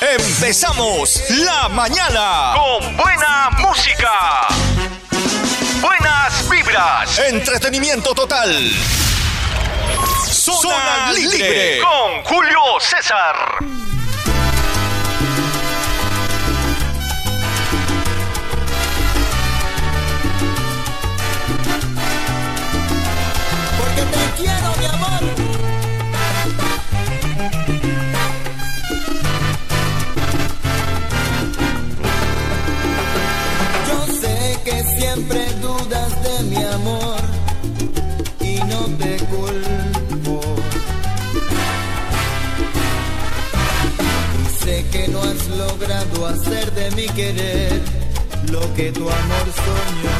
Empezamos la mañana con buena música. Buenas vibras. Entretenimiento total. Zona, Zona con Julio César. hacer de mi querer lo que tu amor soñó.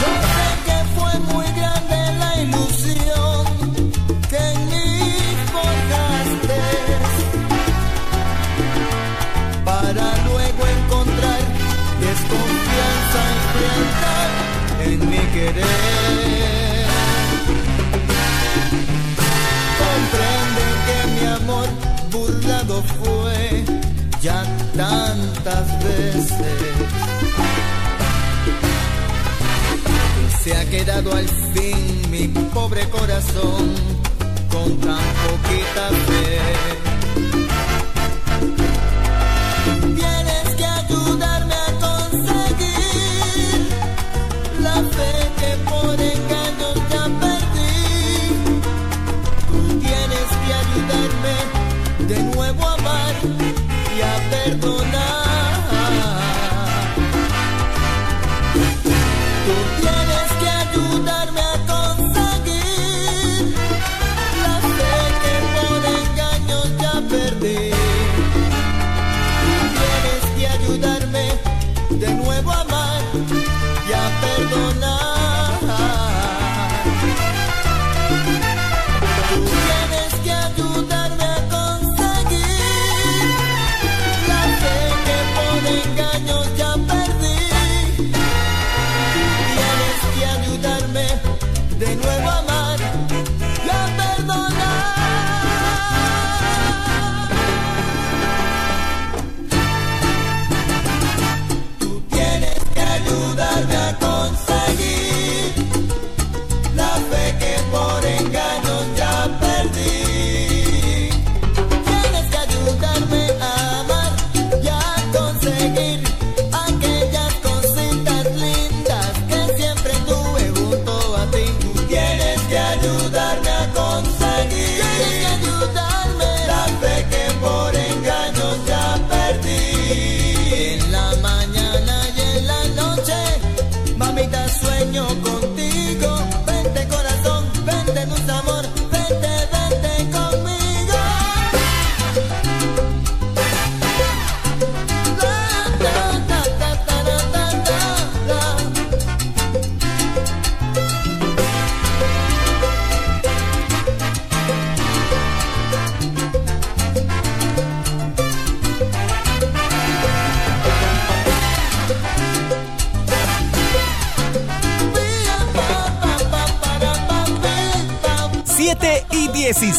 Yo sé que fue muy grande la ilusión que en mí forjaste para luego encontrar desconfianza enfrentar en mi querer. Se ha quedado al fin mi pobre corazón con tan poquita fe.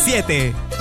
siete.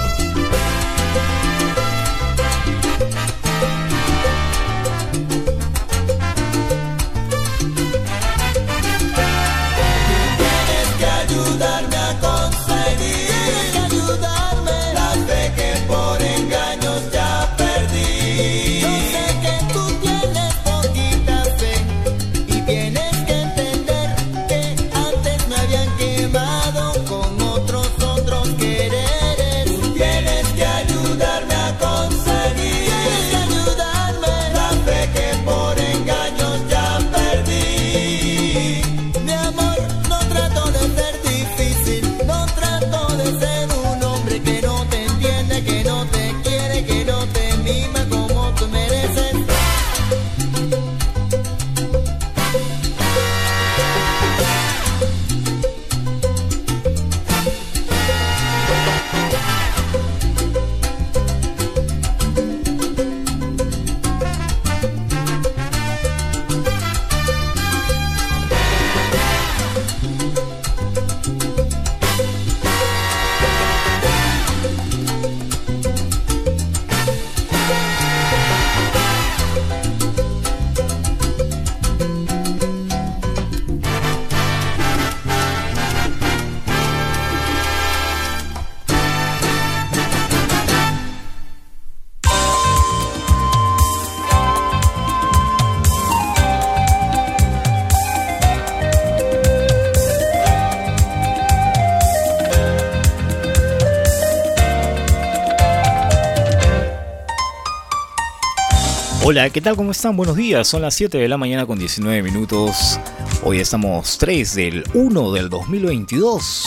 Hola, ¿qué tal? ¿Cómo están? Buenos días. Son las 7 de la mañana con 19 minutos. Hoy estamos 3 del 1 del 2022.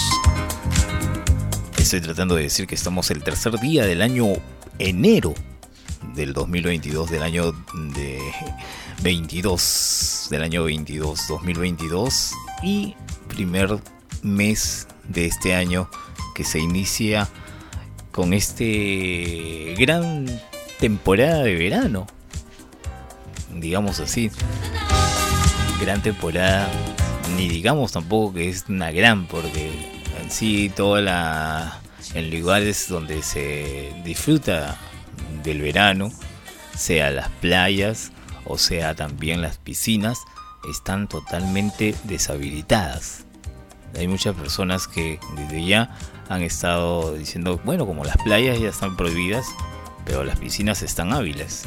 Estoy tratando de decir que estamos el tercer día del año enero del 2022, del año de 22, del año 22, 2022 y primer mes de este año que se inicia con este gran temporada de verano así. Gran temporada, ni digamos tampoco que es una gran, porque en sí toda la en lugares donde se disfruta del verano, sea las playas o sea también las piscinas, están totalmente deshabilitadas. Hay muchas personas que desde ya han estado diciendo, bueno, como las playas ya están prohibidas, pero las piscinas están hábiles.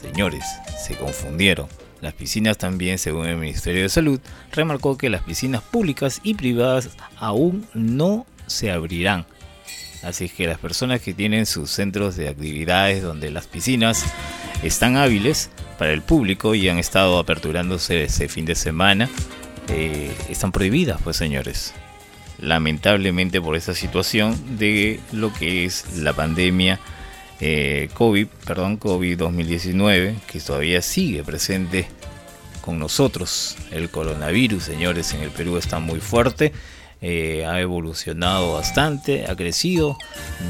Señores, se confundieron. Las piscinas también, según el Ministerio de Salud, remarcó que las piscinas públicas y privadas aún no se abrirán. Así que las personas que tienen sus centros de actividades donde las piscinas están hábiles para el público y han estado aperturándose ese fin de semana, eh, están prohibidas, pues señores. Lamentablemente por esa situación de lo que es la pandemia eh, COVID, perdón, COVID 2019, que todavía sigue presente con nosotros. El coronavirus, señores, en el Perú está muy fuerte. Eh, ha evolucionado bastante, ha crecido.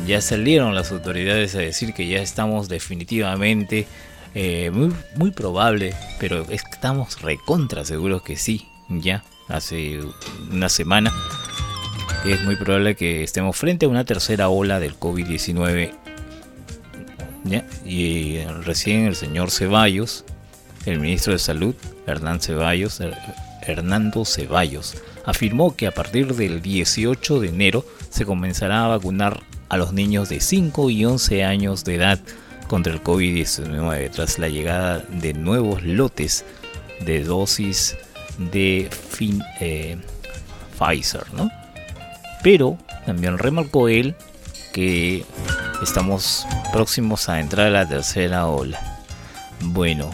Ya salieron las autoridades a decir que ya estamos definitivamente, eh, muy, muy probable, pero estamos recontra seguros que sí, ya hace una semana. Es muy probable que estemos frente a una tercera ola del COVID-19 y recién el señor Ceballos, el ministro de Salud, Hernán Ceballos, Hernando Ceballos, afirmó que a partir del 18 de enero se comenzará a vacunar a los niños de 5 y 11 años de edad contra el COVID-19 tras la llegada de nuevos lotes de dosis de eh, Pfizer, ¿no? Pero también remarcó él que estamos próximos a entrar a la tercera ola. Bueno,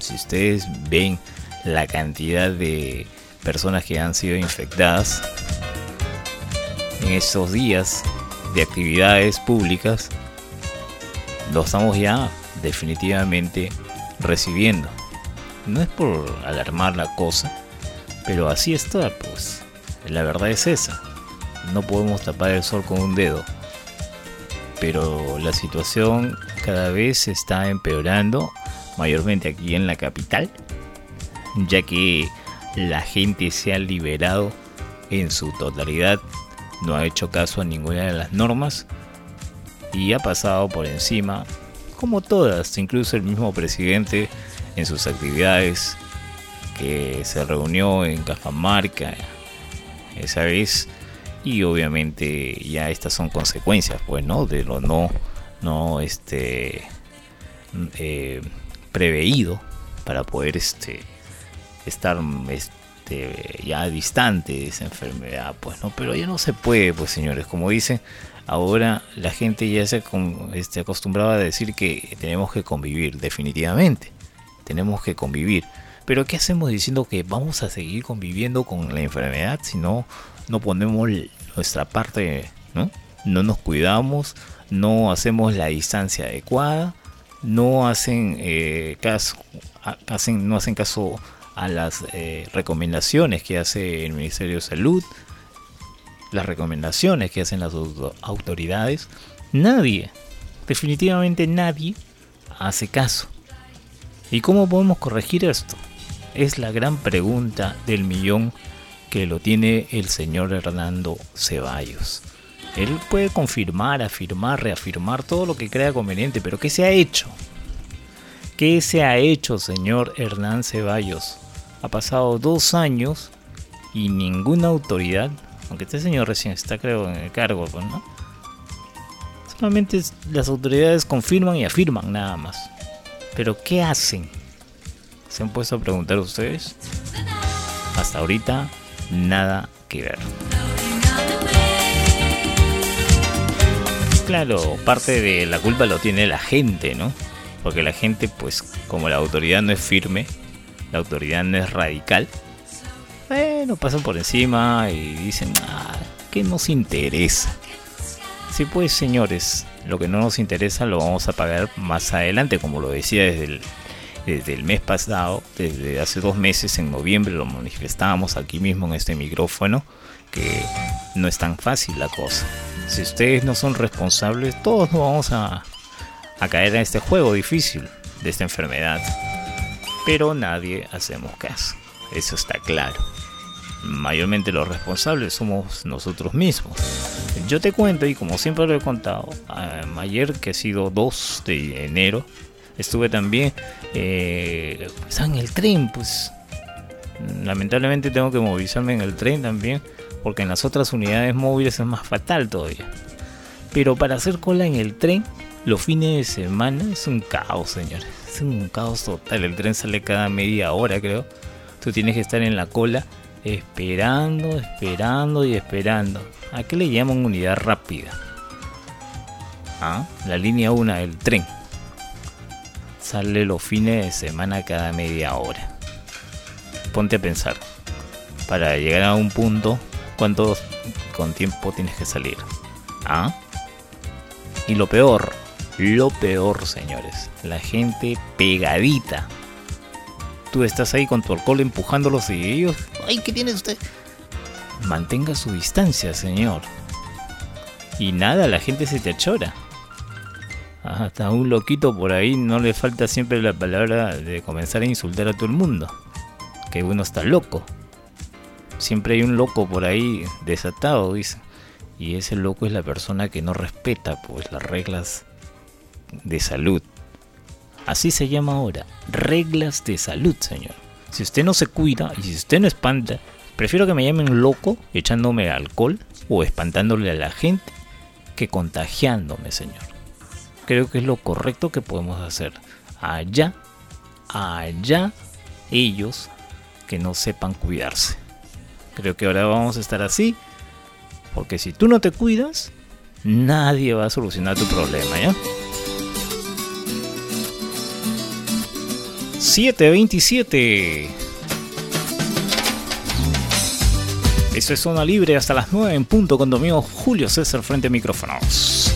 si ustedes ven la cantidad de personas que han sido infectadas en estos días de actividades públicas, lo estamos ya definitivamente recibiendo. No es por alarmar la cosa, pero así está, pues. La verdad es esa. No podemos tapar el sol con un dedo pero la situación cada vez está empeorando, mayormente aquí en la capital, ya que la gente se ha liberado en su totalidad, no ha hecho caso a ninguna de las normas y ha pasado por encima, como todas, incluso el mismo presidente en sus actividades que se reunió en Cajamarca esa vez y obviamente ya estas son consecuencias pues no de lo no no este eh, preveído para poder este estar este ya distante de esa enfermedad pues no pero ya no se puede pues señores. Como dicen ahora la gente ya se este, acostumbraba a decir que tenemos que convivir definitivamente tenemos que convivir. Pero qué hacemos diciendo que vamos a seguir conviviendo con la enfermedad si no no ponemos nuestra parte, ¿no? No nos cuidamos, no hacemos la distancia adecuada, no hacen eh, caso, no hacen caso a las eh, recomendaciones que hace el Ministerio de Salud, las recomendaciones que hacen las autoridades. Nadie, definitivamente nadie, hace caso. ¿Y cómo podemos corregir esto? Es la gran pregunta del millón que lo tiene el señor Hernando Ceballos. Él puede confirmar, afirmar, reafirmar todo lo que crea conveniente, pero ¿qué se ha hecho? ¿Qué se ha hecho, señor Hernán Ceballos? Ha pasado dos años y ninguna autoridad, aunque este señor recién está creo en el cargo, pues, ¿no? Solamente las autoridades confirman y afirman nada más. Pero ¿qué hacen? ¿Se han puesto a preguntar ustedes? Hasta ahorita nada que ver. Claro, parte de la culpa lo tiene la gente, ¿no? Porque la gente, pues, como la autoridad no es firme, la autoridad no es radical, bueno, pasan por encima y dicen, ah, ¿qué nos interesa? Sí, pues, señores, lo que no nos interesa lo vamos a pagar más adelante, como lo decía desde el, desde el mes pasado, desde hace dos meses, en noviembre, lo manifestábamos aquí mismo en este micrófono, que no es tan fácil la cosa. Si ustedes no son responsables, todos nos vamos a, a caer en este juego difícil de esta enfermedad. Pero nadie hacemos caso, eso está claro. Mayormente los responsables somos nosotros mismos. Yo te cuento, y como siempre lo he contado, ayer que ha sido 2 de enero, estuve también eh, en el tren, pues lamentablemente tengo que movilizarme en el tren también, porque en las otras unidades móviles es más fatal todavía. Pero para hacer cola en el tren, los fines de semana es un caos, señores. Es un caos total. El tren sale cada media hora, creo. Tú tienes que estar en la cola esperando, esperando y esperando. ¿A qué le llaman unidad rápida? ¿Ah? La línea 1 del tren sale los fines de semana cada media hora. Ponte a pensar, para llegar a un punto, ¿cuánto con tiempo tienes que salir? ¿Ah? Y lo peor, lo peor, señores, la gente pegadita. Tú estás ahí con tu alcohol empujándolos y ellos, ay, ¿qué tiene usted? Mantenga su distancia, señor. Y nada, la gente se te achora hasta un loquito por ahí no le falta siempre la palabra de comenzar a insultar a todo el mundo. Que uno está loco. Siempre hay un loco por ahí desatado, dice. Y ese loco es la persona que no respeta pues las reglas de salud. Así se llama ahora, reglas de salud, señor. Si usted no se cuida y si usted no espanta, prefiero que me llamen loco echándome alcohol o espantándole a la gente que contagiándome, señor creo que es lo correcto que podemos hacer. Allá, allá ellos que no sepan cuidarse. Creo que ahora vamos a estar así, porque si tú no te cuidas, nadie va a solucionar tu problema, ¿ya? 727. Eso es zona libre hasta las 9 en punto con Domingo Julio César frente a micrófonos.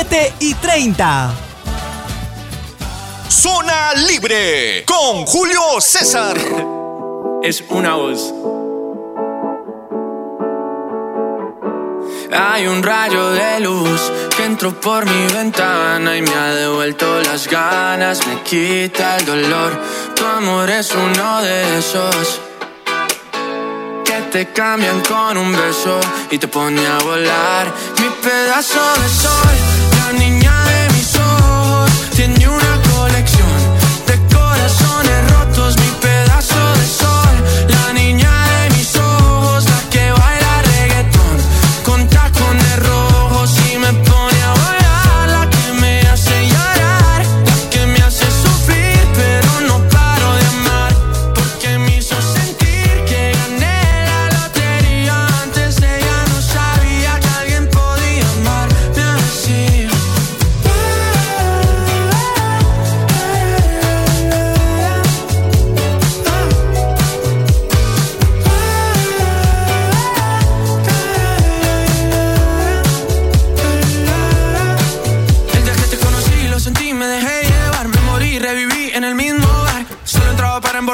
7 y 30. Zona Libre con Julio César. Es una voz. Hay un rayo de luz que entró por mi ventana y me ha devuelto las ganas, me quita el dolor. Tu amor es uno de esos que te cambian con un beso y te pone a volar. Mi pedazo de sol, niña de mis ojos, tiene una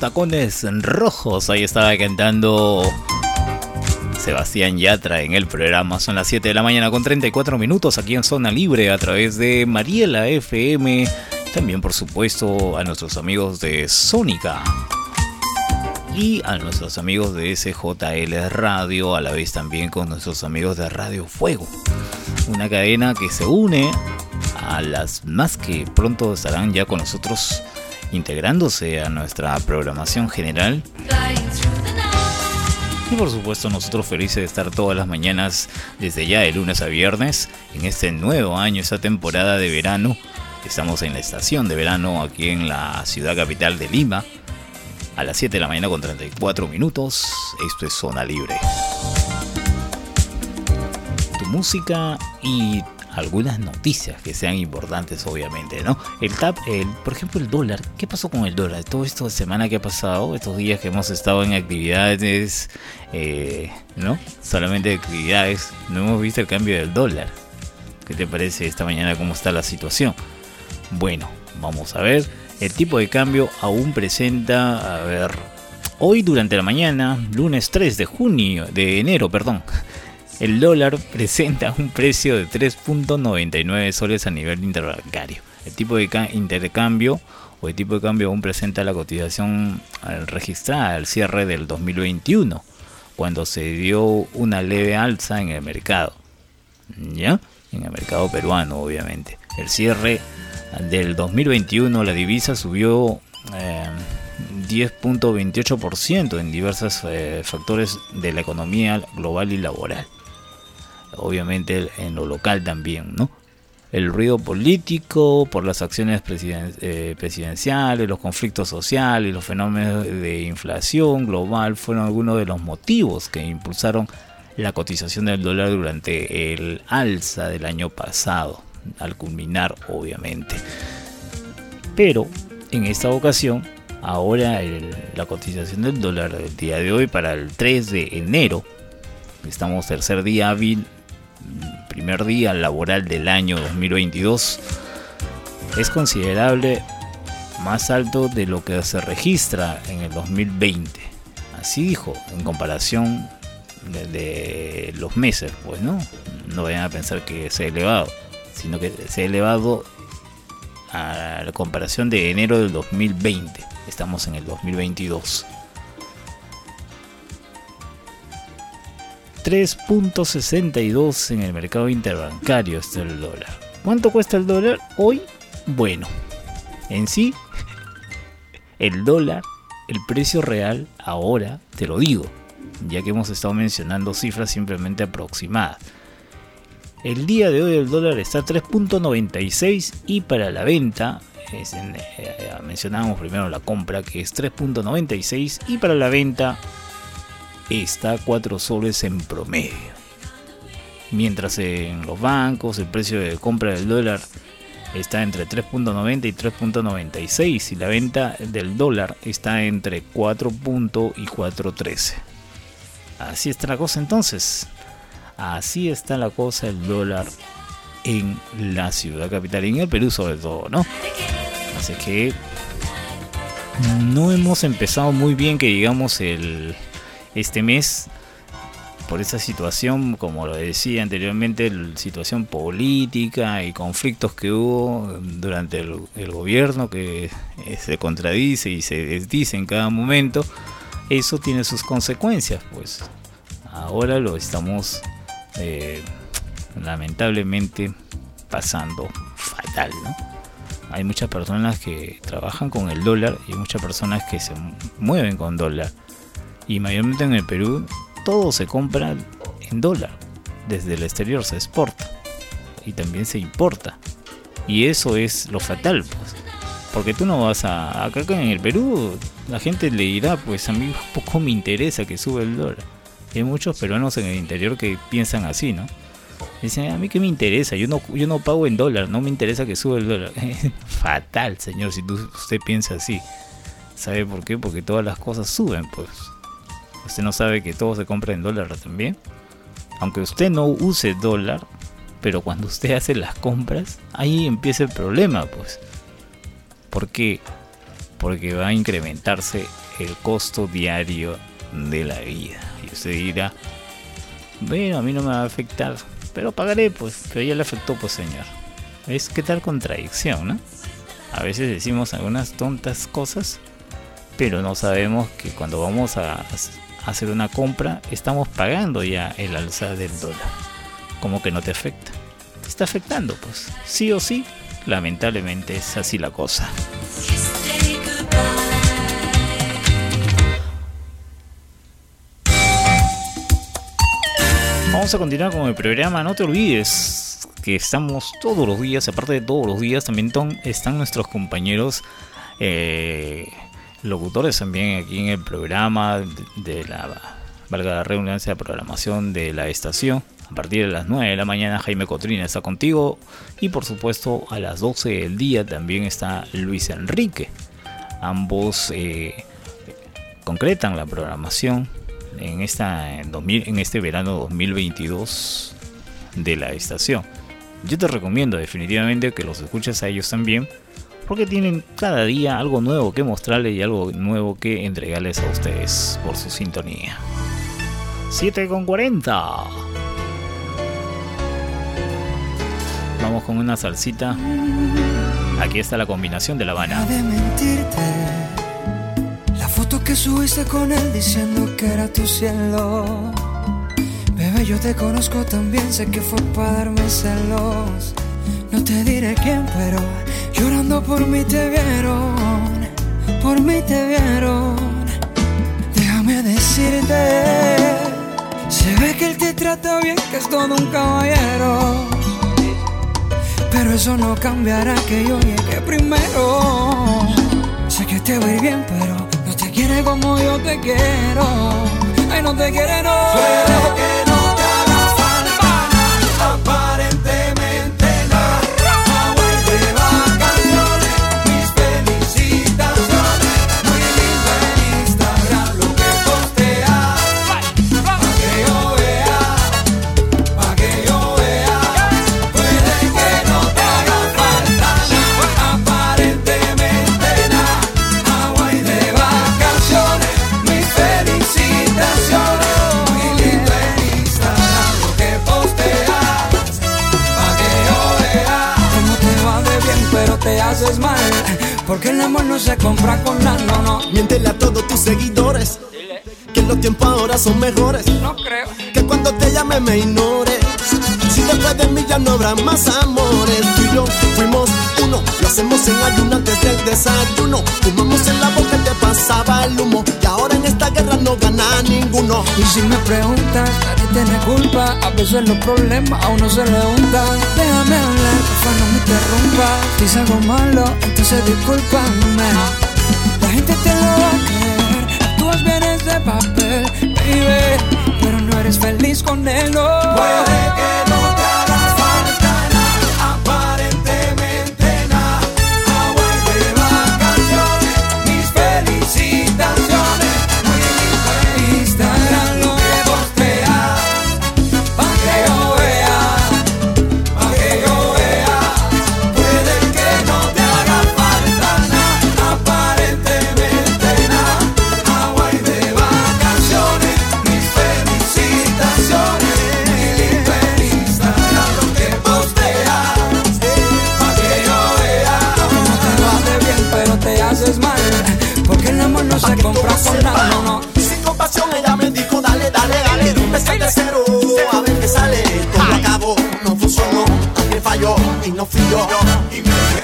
tacones rojos, ahí estaba cantando Sebastián Yatra en el programa. Son las 7 de la mañana con 34 minutos aquí en Zona Libre a través de Mariela FM. También, por supuesto, a nuestros amigos de Sónica. Y a nuestros amigos de SJL Radio, a la vez también con nuestros amigos de Radio Fuego. Una cadena que se une a las más que pronto estarán ya con nosotros integrándose a nuestra programación general. Y por supuesto nosotros felices de estar todas las mañanas desde ya de lunes a viernes en este nuevo año, esta temporada de verano. Estamos en la estación de verano aquí en la ciudad capital de Lima a las 7 de la mañana con 34 minutos. Esto es Zona Libre. Tu música y algunas noticias que sean importantes, obviamente, ¿no? El TAP, el, por ejemplo, el dólar. ¿Qué pasó con el dólar? Todo esto de semana que ha pasado, estos días que hemos estado en actividades, eh, ¿no? Solamente actividades, no hemos visto el cambio del dólar. ¿Qué te parece esta mañana cómo está la situación? Bueno, vamos a ver. El tipo de cambio aún presenta, a ver, hoy durante la mañana, lunes 3 de junio, de enero, perdón, el dólar presenta un precio de 3.99 soles a nivel interbancario. El tipo de intercambio o el tipo de cambio aún presenta la cotización registrada al cierre del 2021, cuando se dio una leve alza en el mercado. ¿Ya? En el mercado peruano, obviamente. El cierre del 2021, la divisa subió 10.28% eh, en diversos eh, factores de la economía global y laboral. Obviamente en lo local también, ¿no? el ruido político, por las acciones eh, presidenciales, los conflictos sociales, los fenómenos de inflación global fueron algunos de los motivos que impulsaron la cotización del dólar durante el alza del año pasado, al culminar obviamente. Pero en esta ocasión, ahora la cotización del dólar del día de hoy para el 3 de enero, estamos tercer día hábil primer día laboral del año 2022 es considerable más alto de lo que se registra en el 2020. Así dijo, en comparación de, los meses, pues no, no vayan a pensar que sea elevado, sino que sea elevado a la comparación de enero del 2020. Estamos en el 2022. 3.62 en el mercado interbancario está el dólar. ¿Cuánto cuesta el dólar hoy? Bueno, en sí, el dólar, el precio real, ahora te lo digo, ya que hemos estado mencionando cifras simplemente aproximadas. El día de hoy el dólar está a 3.96 y para la venta, eh, eh, mencionábamos primero la compra que es 3.96 y para la venta está a 4 soles en promedio. Mientras en los bancos el precio de compra del dólar está entre 3.90 y 3.96 y la venta del dólar está entre 4. y 4.13. Así está la cosa entonces. Así está la cosa el dólar en la ciudad capital y en el Perú sobre todo, ¿no? Así que no hemos empezado muy bien que digamos el este mes por esa situación, como lo decía anteriormente, situación política y conflictos que hubo durante el, gobierno que eh, se contradice y se desdice en cada momento, eso tiene sus consecuencias, pues ahora lo estamos eh, lamentablemente pasando fatal. Hay muchas personas que trabajan con el dólar y muchas personas que se mueven con dólar y mayormente en el Perú todo se compra en dólar. Desde el exterior se exporta y también se importa. Y eso es lo fatal, pues. Porque tú no vas a... Acá en el Perú la gente le dirá, pues a mí poco me interesa que sube el dólar. hay muchos peruanos en el interior que piensan así, ¿no? Dicen, a mí qué me interesa, yo no, yo no pago en dólar, no me interesa que suba el dólar. Fatal, señor, si usted piensa así. ¿Sabe por qué? Porque todas las cosas suben, pues. Usted no sabe que todo se compra en dólar también. Aunque usted no use dólar, pero cuando usted hace las compras, ahí empieza el problema, pues. ¿Por qué? Porque va a incrementarse el costo diario de la vida. Y usted dirá, bueno, a mí no me va a afectar, pero pagaré, pues, pero ya le afectó, pues, señor. Es que tal contradicción, ¿no? A veces decimos algunas tontas cosas, pero no sabemos que cuando vamos a hacer una compra, estamos pagando ya el alza del dólar. Como que no te afecta. Está afectando, pues. Sí o sí, lamentablemente es así la cosa. Vamos a continuar con el programa. No te olvides que estamos todos los días, aparte de todos los días, también están nuestros compañeros eh, locutores también aquí en el programa de la, valga la redundancia, programación de la estación. A partir de las 9 de la mañana Jaime Cotrina está contigo y por supuesto a las 12 del día también está Luis Enrique. Ambos eh, concretan la programación en, esta, en, en este verano 2022 de la estación. Yo te recomiendo definitivamente que los escuches a ellos también porque tienen cada día algo nuevo que mostrarles y algo nuevo que entregarles a ustedes por su sintonía. 7 con 40. Vamos con una salsita. Aquí está la combinación de La Habana. La foto que subiste con él diciendo que era tu cielo. Bebé, yo te conozco también, sé que fue para darme celos. No te diré quién, pero llorando por mí te vieron. Por mí te vieron. Déjame decirte. Se ve que él te trata bien, que es todo un caballero. Pero eso no cambiará que yo llegue primero. Sé que te ir bien, pero no te quiere como yo te quiero. Ay, no te quiere, no. Que no mal. Porque el amor no se compra con la no, no. Miéntele a todos tus seguidores que los tiempos ahora son mejores. No creo. Que cuando te llame me ignores. Si después de mí ya no habrá más amores. Tú y yo fuimos uno. Lo hacemos en ayuno antes del desayuno. Fumamos en la boca y te pasaba el humo. Y ahora en esta guerra no gana ninguno. Y si me preguntas, tiene culpa. A veces los problemas a uno se le hundan. Déjame hablar, porfa, no me interrumpas. Si es algo malo, entonces discúlpame. La gente te lo va a creer. Tú bien ese papel, baby. Pero no eres feliz con él, no. Puede que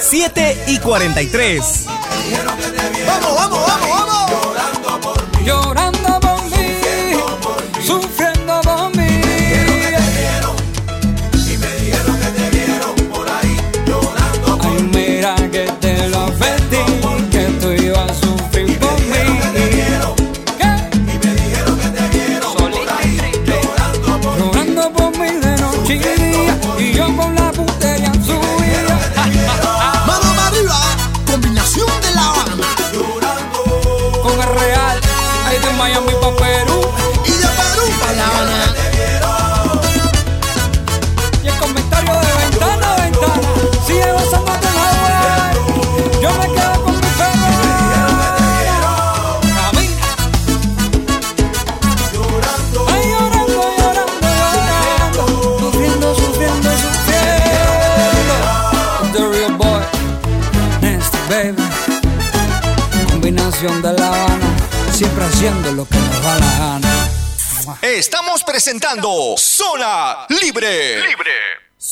7 y 43. Vamos, vamos, vamos, vamos. Llorando por mí,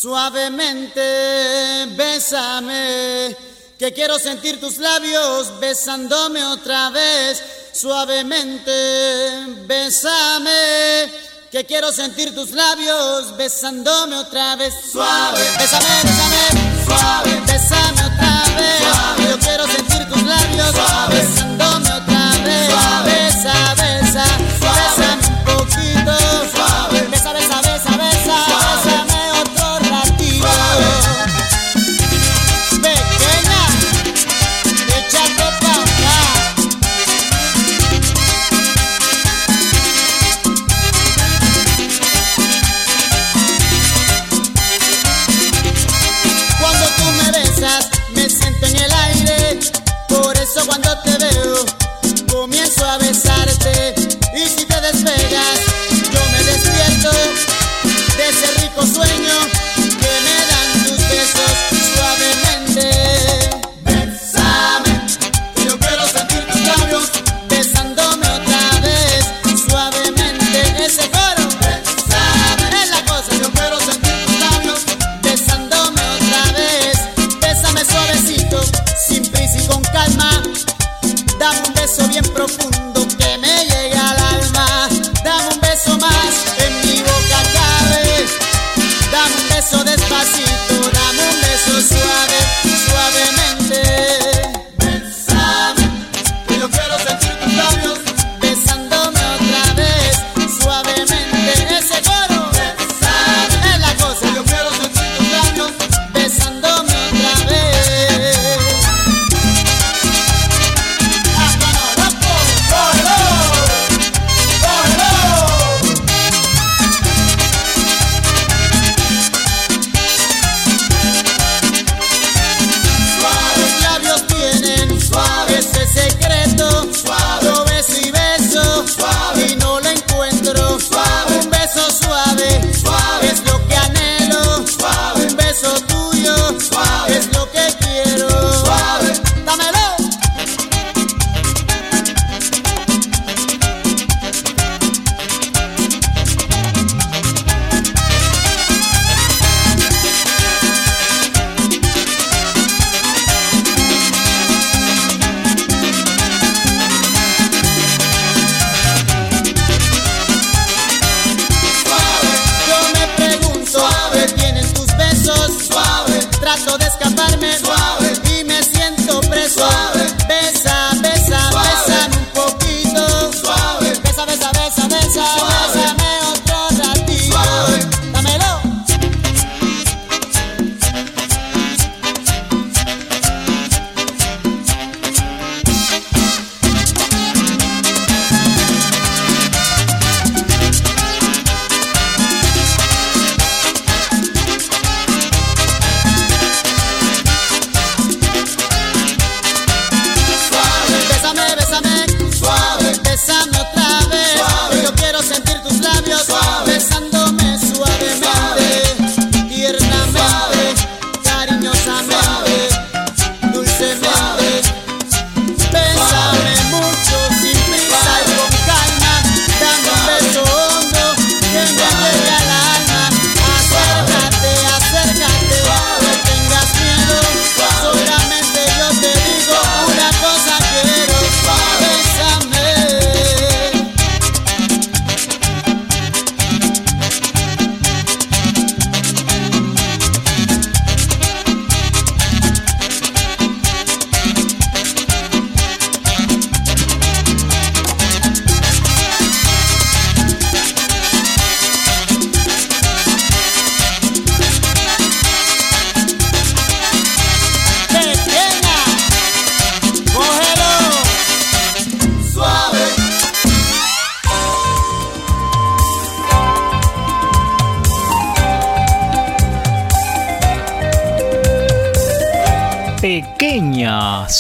Suavemente, bésame, que quiero sentir tus labios besándome otra vez. Suavemente, bésame, que quiero sentir tus labios besándome otra vez. Suave, bésame, bésame, suave, bésame otra vez. Suave, yo quiero sentir tus labios besándome otra vez. Suave, Sueño que me dan tus besos suavemente. besame. Yo quiero sentir tus labios besándome otra vez, suavemente. Ese fueron. Pensame. Es la cosa. Yo quiero sentir tus labios besándome otra vez. Besame suavecito, sin prisa y con calma. Dame un beso bien profundo.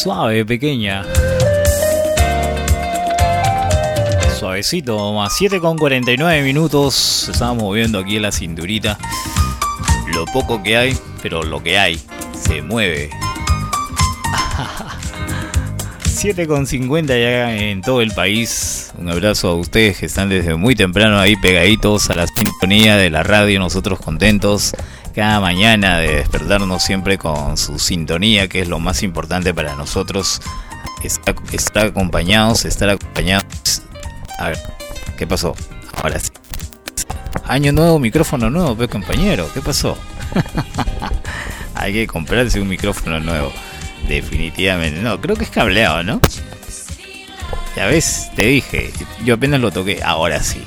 Suave, pequeña. Suavecito, más 7 con 49 minutos. Estamos moviendo aquí la cinturita. Lo poco que hay, pero lo que hay, se mueve. 7 con 50 ya en todo el país. Un abrazo a ustedes que están desde muy temprano ahí pegaditos a la sintonía de la radio. Nosotros contentos cada mañana de despertarnos siempre con su sintonía, que es lo más importante para nosotros. Estar, estar acompañados, estar acompañados. A ¿qué pasó? Ahora sí. Año nuevo, micrófono nuevo, pues compañero, ¿qué pasó? Hay que comprarse un micrófono nuevo. Definitivamente. No, creo que es cableado, ¿no? Ya ves, te dije. Yo apenas lo toqué. Ahora sí.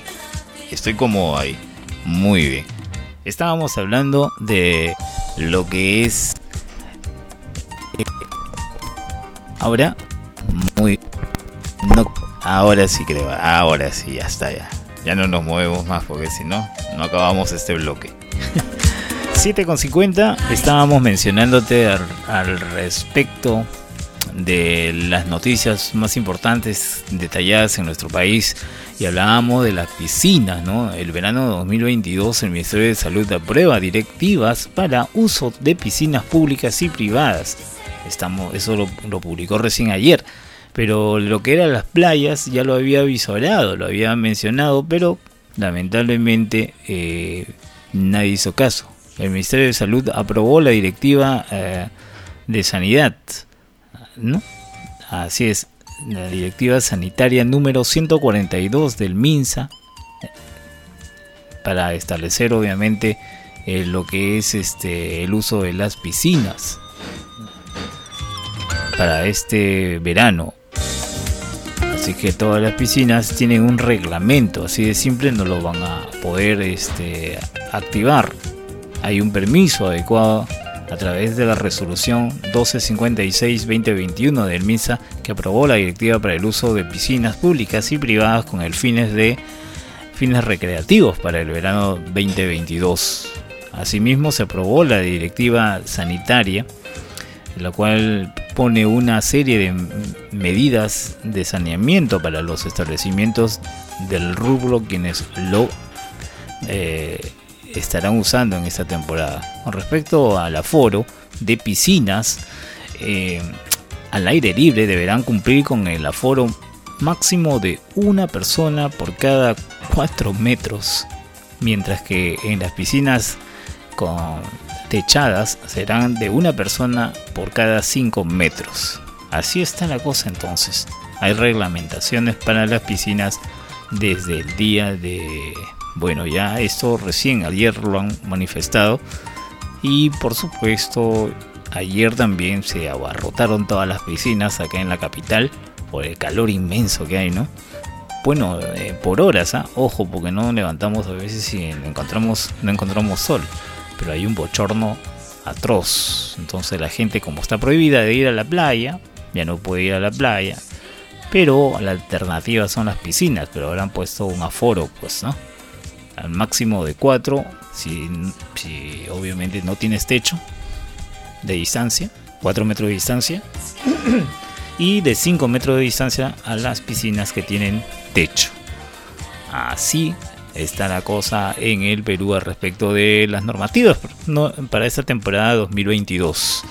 Estoy como ahí. Muy bien. Estábamos hablando de lo que es... eh, Ahora, muy... No, ahora sí creo. Ahora sí, ya está ya. Ya no nos movemos más porque si no, no acabamos este bloque. 7.50 estábamos mencionándote al, al respecto de las noticias más importantes detalladas en nuestro país y hablábamos de las piscinas, ¿no? El verano de 2022 el Ministerio de Salud aprueba directivas para uso de piscinas públicas y privadas. Estamos, eso lo, publicó recién ayer. Pero lo que eran las playas ya lo había visorado, lo había mencionado, pero lamentablemente eh, nadie hizo caso. El Ministerio de Salud aprobó la directiva eh, de sanidad, Así es, la directiva sanitaria número 142 del MINSA para establecer obviamente eh, lo que es este el uso de las piscinas para este verano. Así que todas las piscinas tienen un reglamento, así de simple no lo van a poder este, activar. Hay un permiso adecuado a través de la resolución 1256-2021 del MISA que aprobó la directiva para el uso de piscinas públicas y privadas con fines de fines recreativos para el verano 2022. Asimismo se aprobó la directiva sanitaria la cual pone una serie de medidas de saneamiento para los establecimientos del rubro quienes lo eh, estarán usando en esta temporada. Con respecto al aforo de piscinas, eh, al aire libre deberán cumplir con el aforo máximo de una persona por cada 4 metros, mientras que en las piscinas con techadas serán de una persona por cada 5 metros. Así está la cosa entonces. Hay reglamentaciones para las piscinas desde el día de... Bueno, ya esto recién ayer lo han manifestado Y por supuesto, ayer también se abarrotaron todas las piscinas acá en la capital por el calor inmenso que hay, ¿no? Bueno, eh, por horas, ¿ah? ojo, porque no levantamos a veces y encontramos, no encontramos sol, pero hay un bochorno atroz. Entonces la gente, como está prohibida de ir a la playa, ya no puede ir a la playa. Pero la alternativa son las piscinas, pero habrán puesto un aforo, pues, ¿no? Al máximo de 4, si, si obviamente no tienes techo de distancia, 4 metros de distancia, y de 5 metros de distancia a las piscinas que tienen techo. Así está la cosa en el Perú al respecto de las normativas para esta temporada 2022.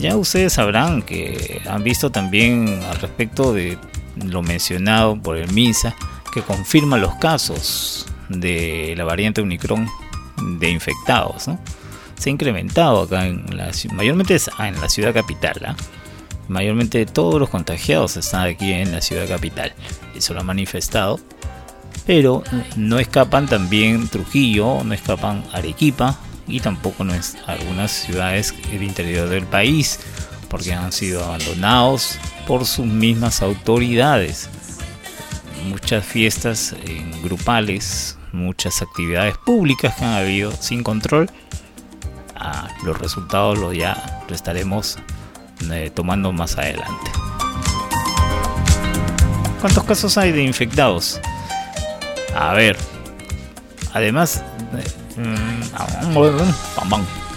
Ya ustedes sabrán que han visto también al respecto de lo mencionado por el MISA, que confirma los casos de la variante Omicron de infectados. Se ha incrementado acá, en la, mayormente en la ciudad capital. ¿ah? Mayormente todos los contagiados están aquí en la ciudad capital. Eso lo ha manifestado. Pero no escapan también Trujillo, no escapan Arequipa y tampoco es algunas ciudades del interior del país porque han sido abandonados por sus mismas autoridades. Muchas fiestas grupales, muchas actividades públicas que han habido sin control. Ah, los resultados los ya lo estaremos eh, tomando más adelante. ¿Cuántos casos hay de infectados? A ver, además, eh,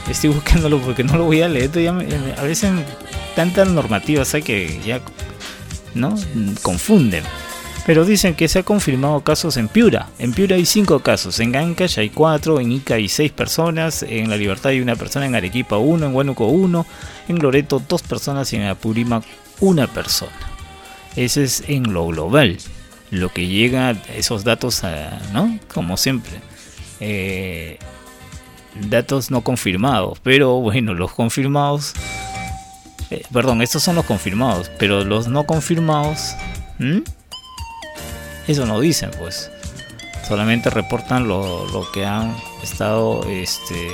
estoy buscándolo porque no lo voy a leer. a veces tantas normativas hay que ya no confunden. Pero dicen que se ha confirmado casos en Piura. En Piura hay 5 casos, en Ancash hay 4, en Ica hay 6 personas, en La Libertad hay una persona, en Arequipa 1, en Huánuco 1, en Loreto 2 personas y en Apurímac una persona. Ese es en lo global. Lo que llega esos datos, a, ¿no? Como siempre. Eh, datos no confirmados, pero bueno, los confirmados, eh, perdón, estos son los confirmados, pero los no confirmados, eso no dicen, pues. Solamente reportan lo, lo que han estado, este,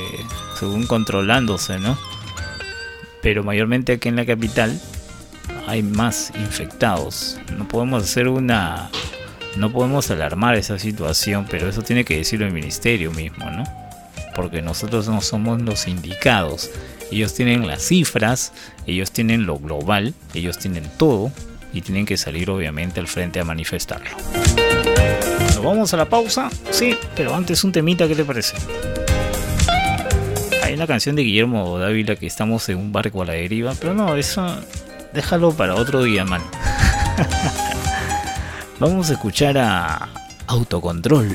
según controlándose, ¿no? Pero mayormente aquí en la capital hay más infectados. No podemos hacer una, no podemos alarmar esa situación, pero eso tiene que decirlo el ministerio mismo, ¿no? Porque nosotros no somos los indicados. Ellos tienen las cifras, ellos tienen lo global, ellos tienen todo, y tienen que salir obviamente al frente a manifestarlo. ¿Nos vamos a la pausa? Sí, pero antes un temita, ¿qué te parece? Hay una canción de Guillermo Dávila que estamos en un barco a la deriva, pero no, eso déjalo para otro día, man. Vamos a escuchar a Autocontrol.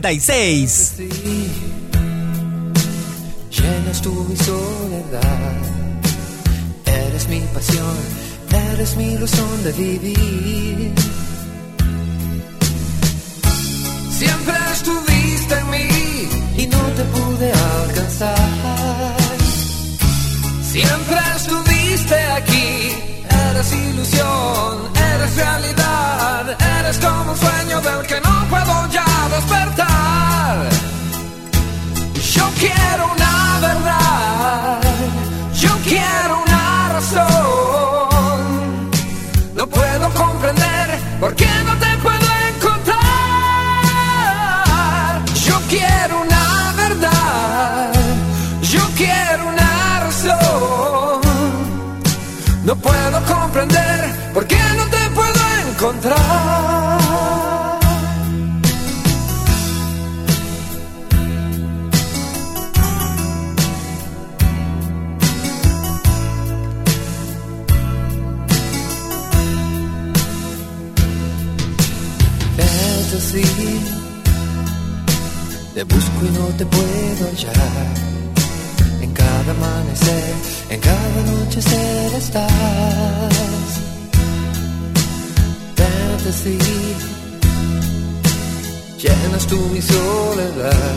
56. Llenas tú mi soledad. Eres mi pasión, eres mi ilusión de vivir. Siempre estuviste en mí y no te pude alcanzar. Siempre estuviste aquí, eres ilusión, eres realidad, eres como un sueño del que no despertar. Yo quiero una verdad, yo quiero una razón. No puedo comprender por qué no te puedo encontrar. Yo quiero una verdad, yo quiero una razón. No puedo comprender y no te puedo hallar. En cada amanecer, en cada anochecer estás. Fantasy, llenas tú mi soledad.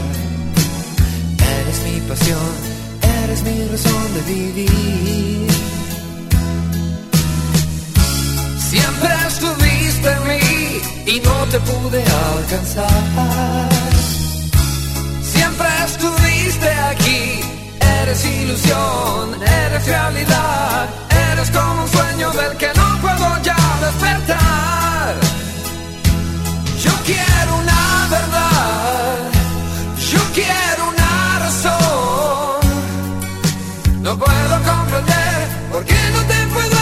Eres mi pasión, eres mi razón de vivir. Siempre estuviste en mí y no te pude alcanzar. Estuviste aquí, eres ilusión, eres realidad, eres como un sueño del que no puedo ya despertar. Yo quiero una verdad, yo quiero una razón. No puedo comprender por qué no te puedo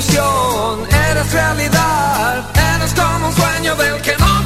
eres realidad, eres como un sueño del que no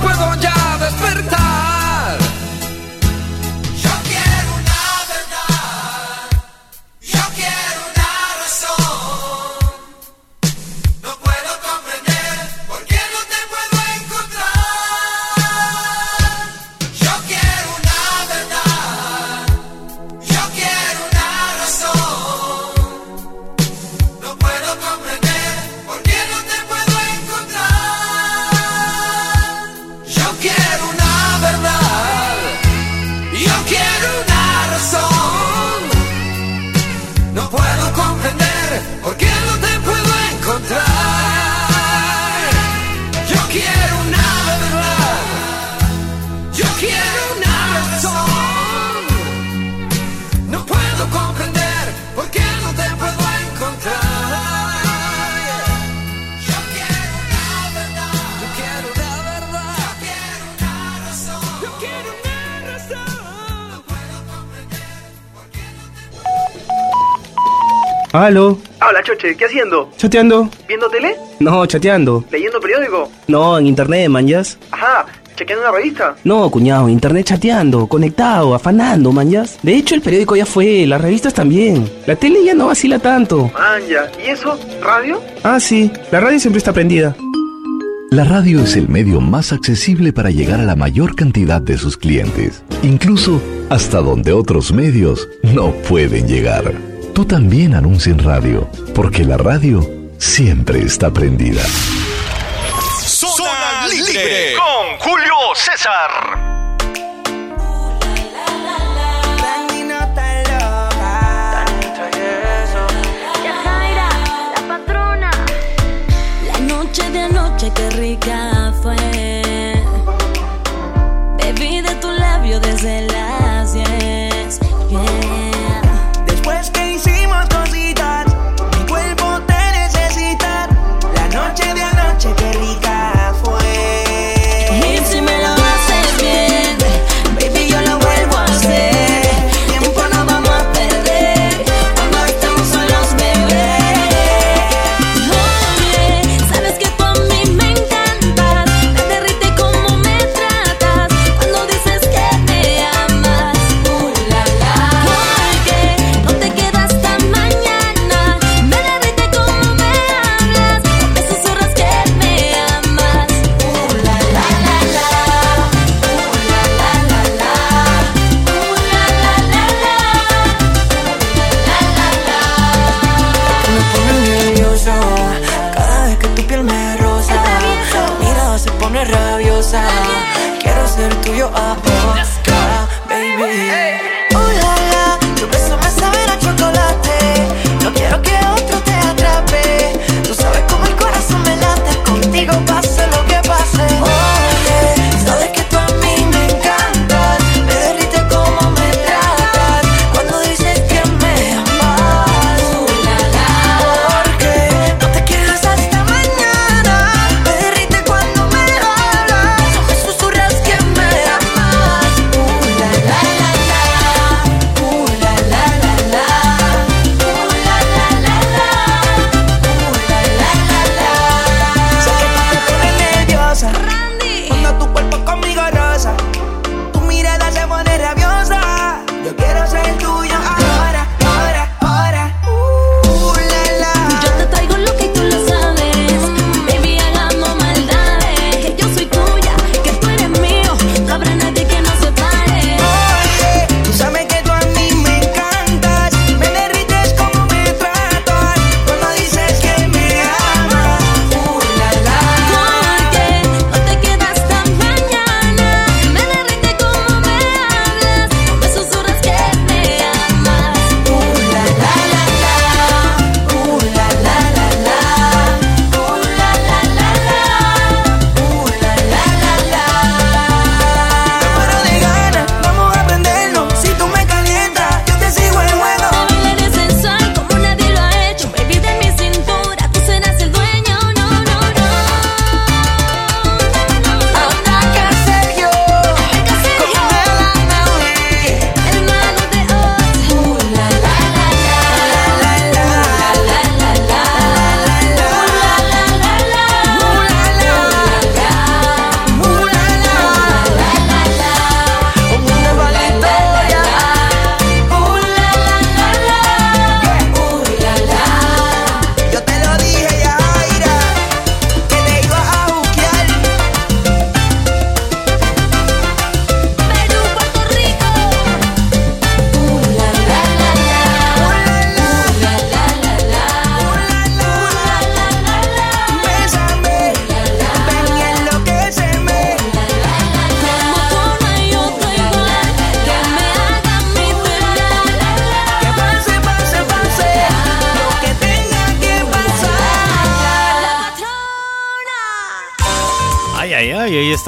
Aló, Hola, Choche, ¿qué haciendo? chateando. ¿Viendo tele? No, chateando. ¿Leyendo periódico? No, en internet, manjas. Ajá, ¿chequeando una revista? No, cuñado, internet chateando, conectado, afanando, manjas. De hecho, el periódico ya fue, las revistas también. La tele ya no vacila tanto. Man, ya. ¿Y eso? ¿Radio? Ah, sí, la radio siempre está prendida. La radio es el medio más accesible para llegar a la mayor cantidad de sus clientes, incluso hasta donde otros medios no pueden llegar. Tú también anuncia en radio, porque la radio siempre está prendida. Zona Libre con Julio César. Yajaira, la patrona. La noche de anoche, qué rica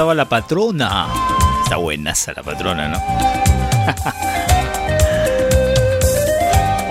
estaba la patrona. Está buenaza la patrona, ¿no?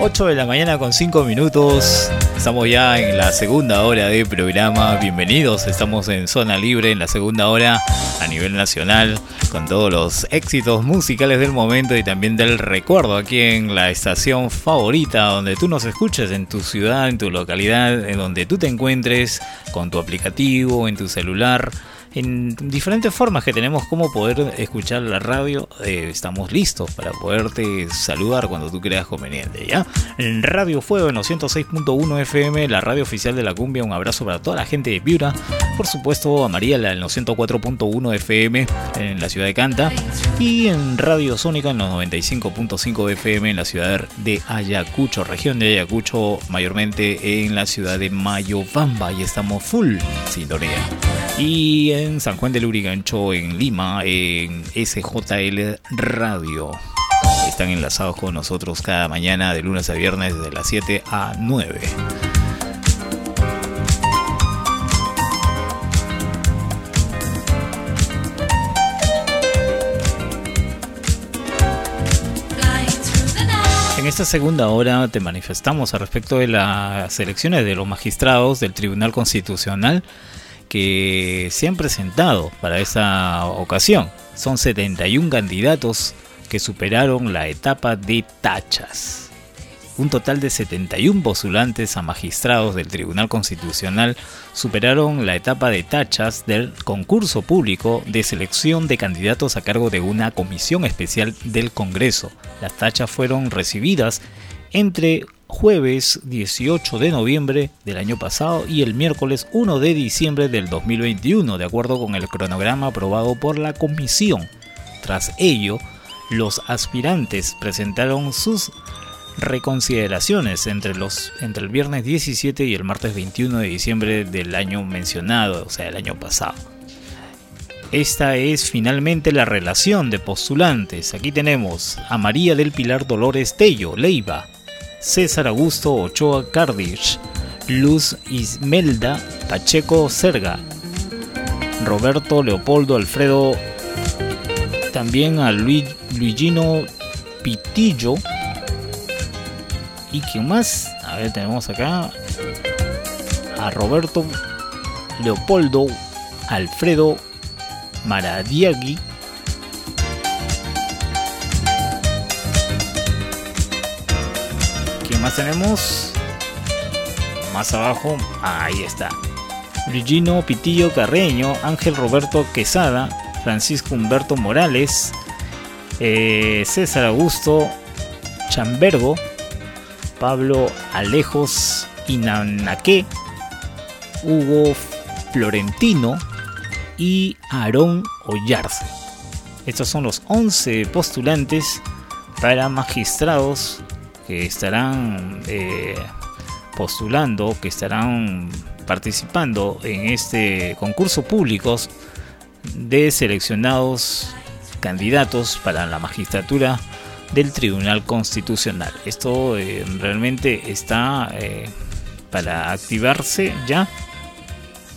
8 de la mañana con 5 minutos. Estamos ya en la segunda hora de programa. Bienvenidos, estamos en Zona Libre en la segunda hora a nivel nacional con todos los éxitos musicales del momento y también del recuerdo aquí en la estación favorita donde tú nos escuches en tu ciudad, en tu localidad, en donde tú te encuentres con tu aplicativo, en tu celular en diferentes formas que tenemos como poder escuchar la radio. eh, estamos listos para poderte saludar cuando tú creas conveniente, ¿ya? En Radio Fuego en los 106.1 FM, la radio oficial de la cumbia. Un abrazo para toda la gente de Piura. Por supuesto, a Mariela en los 104.1 FM en la ciudad de Canta. Y en Radio Sónica en los 95.5 FM en la ciudad de Ayacucho, región de Ayacucho, mayormente en la ciudad de Mayobamba. Y estamos full sintonía. Y en San Juan del Urigancho, en Lima, en SJL Radio. Están enlazados con nosotros cada mañana de lunes a viernes de las 7 a 9. En esta segunda hora te manifestamos al respecto de las elecciones de los magistrados del Tribunal Constitucional que se han presentado para esa ocasión. Son 71 candidatos que superaron la etapa de tachas. Un total de 71 postulantes a magistrados del Tribunal Constitucional superaron la etapa de tachas del concurso público de selección de candidatos a cargo de una comisión especial del Congreso. Las tachas fueron recibidas entre jueves 18 de noviembre del año pasado y el miércoles 1 de diciembre del 2021, de acuerdo con el cronograma aprobado por la comisión. Tras ello, los aspirantes presentaron sus reconsideraciones entre, los, entre el viernes 17 y el martes 21 de diciembre del año mencionado, o sea, el año pasado. Esta es finalmente la relación de postulantes. Aquí tenemos a María del Pilar Dolores Tello, Leiva, César Augusto Ochoa Cardish, Luz Ismelda Pacheco Serga, Roberto Leopoldo Alfredo, también a Luis, Luigino Pitillo. ¿Y quién más? A ver, tenemos acá a Roberto Leopoldo Alfredo Maradiagui. Más tenemos? Más abajo, ahí está. Luigino Pitillo Carreño, Ángel Roberto Quesada, Francisco Humberto Morales, eh, César Augusto Chambergo, Pablo Alejos Inanaque, Hugo Florentino y Aarón Ollarse. Estos son los 11 postulantes para magistrados que estarán eh, postulando, que estarán participando en este concurso público de seleccionados candidatos para la magistratura del Tribunal Constitucional. Esto eh, realmente está eh, para activarse ya.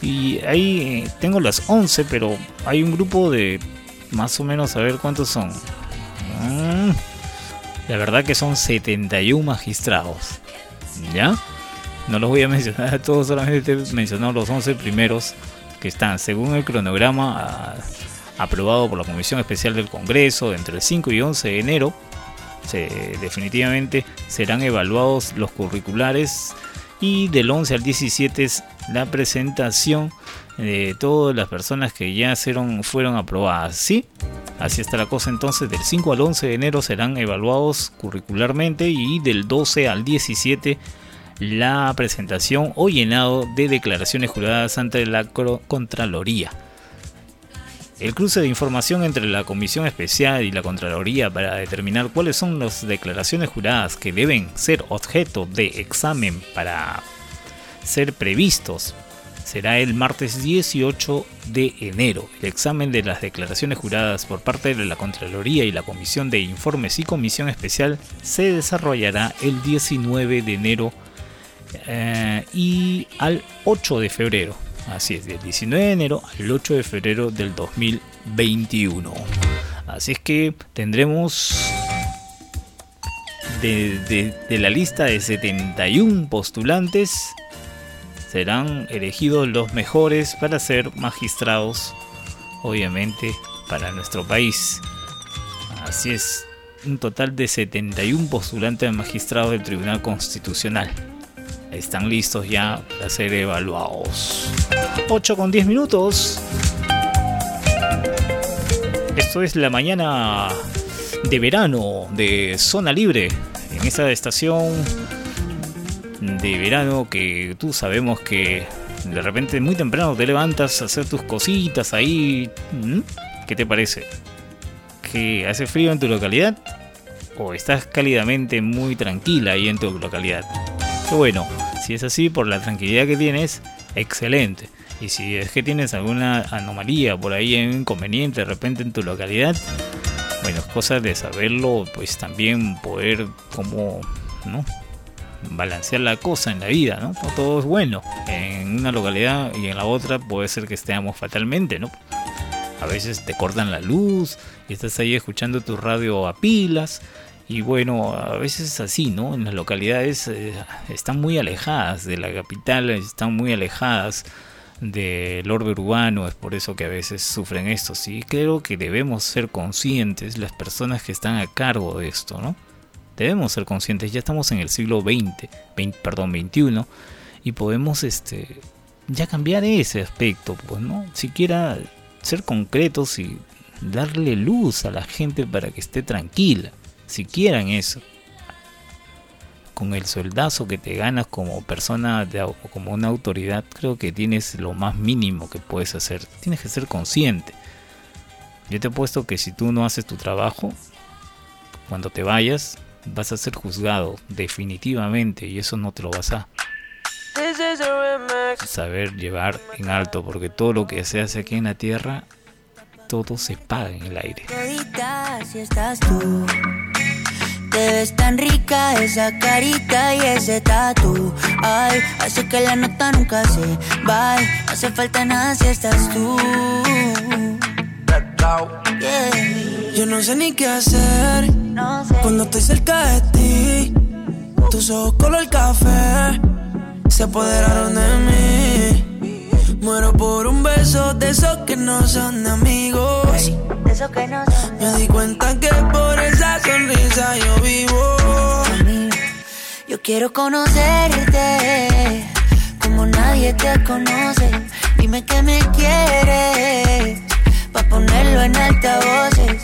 Y ahí tengo las 11, pero hay un grupo de más o menos a ver cuántos son. Mm, la verdad que son 71 magistrados. ¿Ya? No los voy a mencionar a todos, solamente he mencionado los 11 primeros que están según el cronograma ah, aprobado por la Comisión Especial del Congreso entre el 5 y 11 de enero. Se, definitivamente serán evaluados los curriculares y del 11 al 17 es la presentación de todas las personas que ya fueron, fueron aprobadas. ¿Sí? Así está la cosa entonces, del 5 al 11 de enero serán evaluados curricularmente y del 12 al 17 la presentación o llenado de declaraciones juradas ante la Contraloría. El cruce de información entre la Comisión Especial y la Contraloría para determinar cuáles son las declaraciones juradas que deben ser objeto de examen para ser previstos será el martes 18 de enero. El examen de las declaraciones juradas por parte de la Contraloría y la Comisión de Informes y Comisión Especial se desarrollará el 19 de enero eh, y al 8 de febrero. Así es, del 19 de enero al 8 de febrero del 2021. Así es que tendremos de, la lista de 71 postulantes, serán elegidos los mejores para ser magistrados, obviamente, para nuestro país. Así es, un total de 71 postulantes a magistrados del Tribunal Constitucional. Están listos ya para ser evaluados. 8 con 10 minutos. Esto es la mañana de verano de Zona Libre. En esa estación de verano que tú sabemos que de repente muy temprano te levantas a hacer tus cositas ahí. ¿Qué te parece? ¿Que hace frío en tu localidad? ¿O estás cálidamente muy tranquila ahí en tu localidad? Que bueno, si es así, por la tranquilidad que tienes, excelente. Y si es que tienes alguna anomalía por ahí, inconveniente de repente en tu localidad, bueno, es cosa de saberlo, pues también poder como, ¿no? Balancear la cosa en la vida, ¿no? No todo es bueno. En una localidad y en la otra puede ser que estemos fatalmente, ¿no? A veces te cortan la luz y estás ahí escuchando tu radio a pilas. Y bueno, a veces es así, ¿no? En las localidades eh, están muy alejadas de la capital, están muy alejadas del orbe urbano, es por eso que a veces sufren esto. Sí, creo que debemos ser conscientes, las personas que están a cargo de esto, ¿no? Debemos ser conscientes, ya estamos en el siglo XX, 20, perdón, 21, y podemos este, ya cambiar ese aspecto, pues, ¿no? Siquiera ser concretos y darle luz a la gente para que esté tranquila, siquiera en eso. Con el sueldazo que te ganas como persona, de, como una autoridad, creo que tienes lo más mínimo que puedes hacer. Tienes que ser consciente. Yo te he puesto que si tú no haces tu trabajo, cuando te vayas, vas a ser juzgado definitivamente y eso no te lo vas a saber llevar en alto porque todo lo que se hace aquí en la tierra, todo se paga en el aire. Si estás tú. Te ves tan rica esa carita y ese tatu. Ay, hace que la nota nunca se va. No hace falta nada si estás tú. Yeah. Yo no sé ni qué hacer cuando estoy cerca de ti. Tus ojos color café se apoderaron de mí. Muero por un beso de esos que no son amigos. De eso que no. Me di cuenta que por esa sonrisa yo vivo. Yo quiero conocerte como nadie te conoce. Dime que me quieres pa ponerlo en altavoces,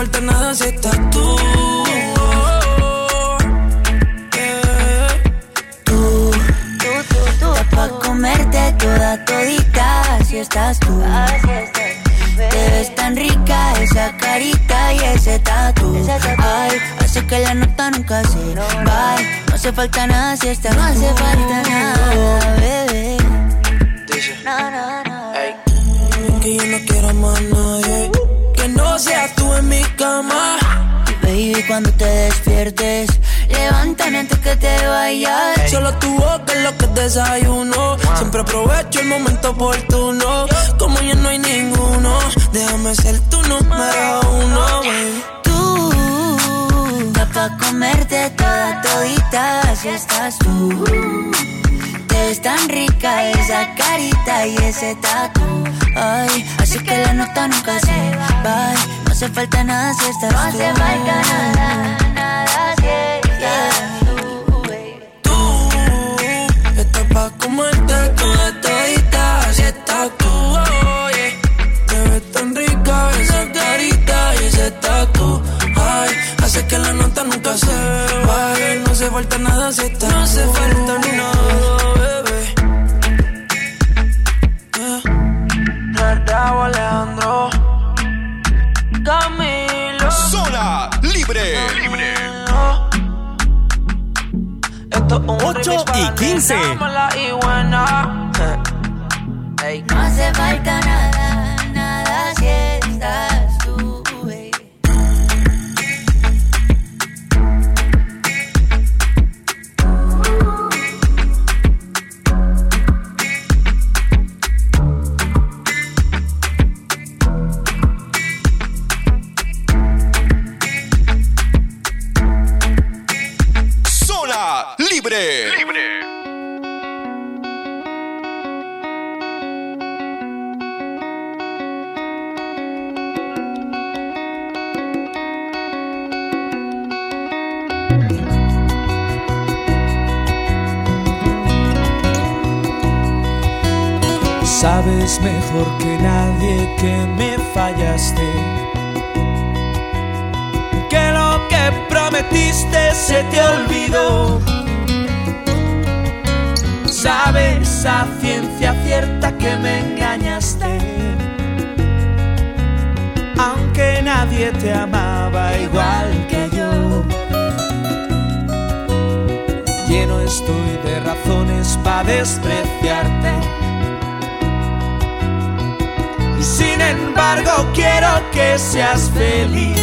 baje. No hace falta nada si estás tú. Tú, está pa' comerte toda todita, así estás tú. Te ves tan rica esa carita y ese tatu. Ay, hace que la nota nunca se va. No hace falta nada si estás No hace falta nada, bebé. Te despiertes, levántame antes que te vayas. Solo tu boca es lo que desayuno. Siempre aprovecho el momento oportuno. Como ya no hay ninguno, déjame ser tu número uno, baby. Tú, pa' comerte toda todita, así estás tú. Te ves tan rica esa carita y ese tatu. Ay, así que la nota nunca se va. No hace falta nada si estás tú. No hace falta nada falta hacer, vale, no hace falta nada si estás No hace falta nada, bebé. Raúl Alejandro Camilo Zona libre. Esto es un 8 remix para y la 15. nena mala y buena. Ey. No hace falta nada, nada Sabes mejor que nadie que me fallaste. Que lo que prometiste se te olvidó. Sabes a ciencia cierta que me engañaste. Aunque nadie te amaba igual que yo. Lleno estoy de razones para despreciarte. Sin embargo quiero que seas feliz.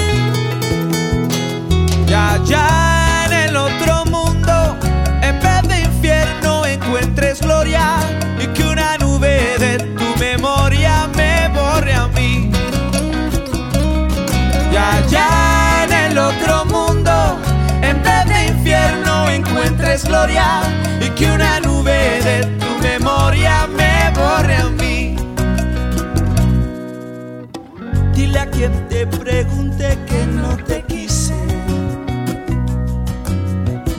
Ya, ya en el otro mundo, en vez de infierno encuentres gloria y que una nube de tu memoria me borre a mí. Ya, ya en el otro mundo, en vez de infierno encuentres gloria y que una nube Quien te pregunte que no te quise.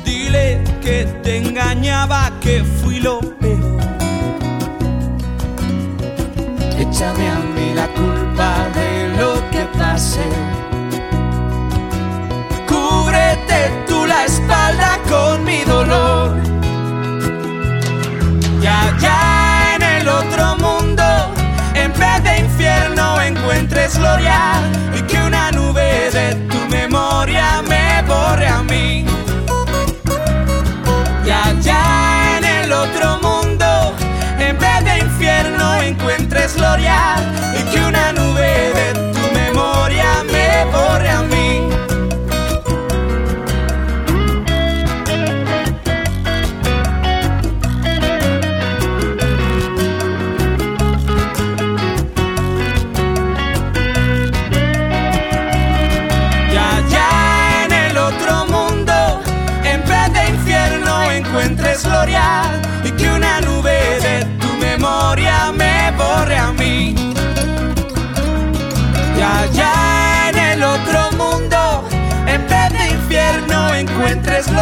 Dile que te engañaba, que fui lo peor. Échame a mí la culpa de lo que pasé. Cúbrete tú la espalda con mi dolor. Gloria y que una nube de tu memoria me borre a mí. Ya, ya en el otro mundo, en vez de infierno encuentres gloria y que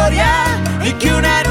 y que una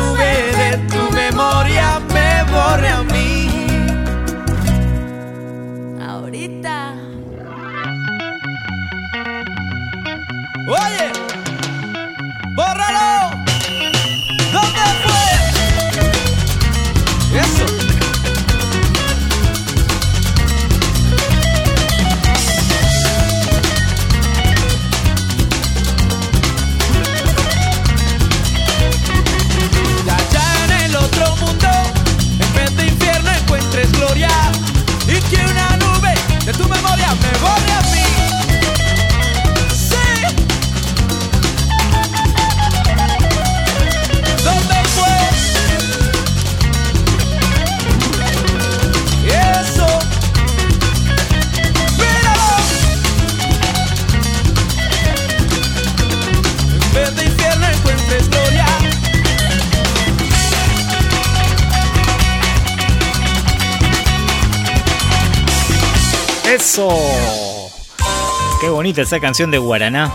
Qué bonita esa canción de Guaraná.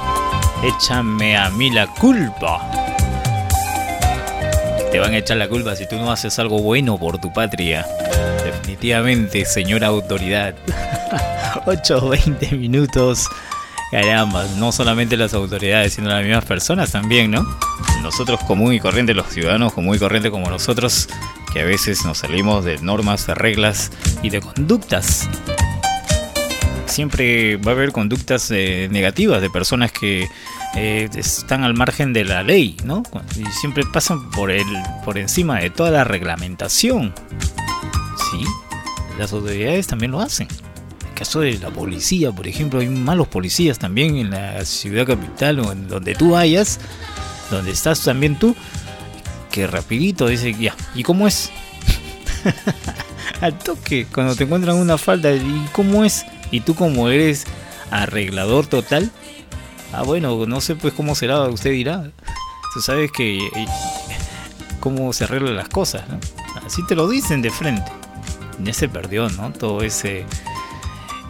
Échame a mí la culpa. Te van a echar la culpa si tú no haces algo bueno por tu patria. Definitivamente, señora autoridad. 8 20 minutos. Caramba, no solamente las autoridades, sino las mismas personas también, ¿no? Nosotros común y corriente, los ciudadanos común y corriente como nosotros, que a veces nos salimos de normas, de reglas y de conductas. Siempre va a haber conductas eh, negativas de personas que eh, están al margen de la ley, ¿no? Y siempre pasan por el, por encima de toda la reglamentación. Sí, las autoridades también lo hacen. En el caso de la policía, por ejemplo, hay malos policías también en la ciudad capital o en donde tú vayas, donde estás también tú, que rapidito dice, ya, ¿y cómo es? Al toque, cuando te encuentran una falta, ¿y cómo es? Y tú como eres arreglador total, ah bueno, no sé pues cómo será, usted dirá. Tú sabes que eh, cómo se arreglan las cosas, ¿no? Así te lo dicen de frente. Ya se perdió, ¿no? Todo ese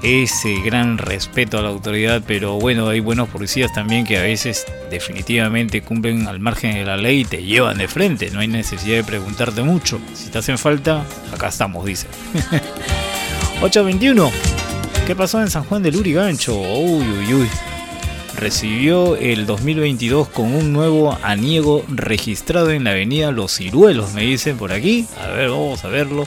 ese gran respeto a la autoridad, pero bueno, hay buenos policías también que a veces definitivamente cumplen al margen de la ley y te llevan de frente, no hay necesidad de preguntarte mucho. Si te hacen falta, acá estamos, dice. 821. ¿Qué pasó en San Juan del Urigancho? Uy, uy, uy. Recibió el 2022 con un nuevo aniego registrado en la avenida Los Ciruelos, me dicen por aquí. A ver, vamos a verlo.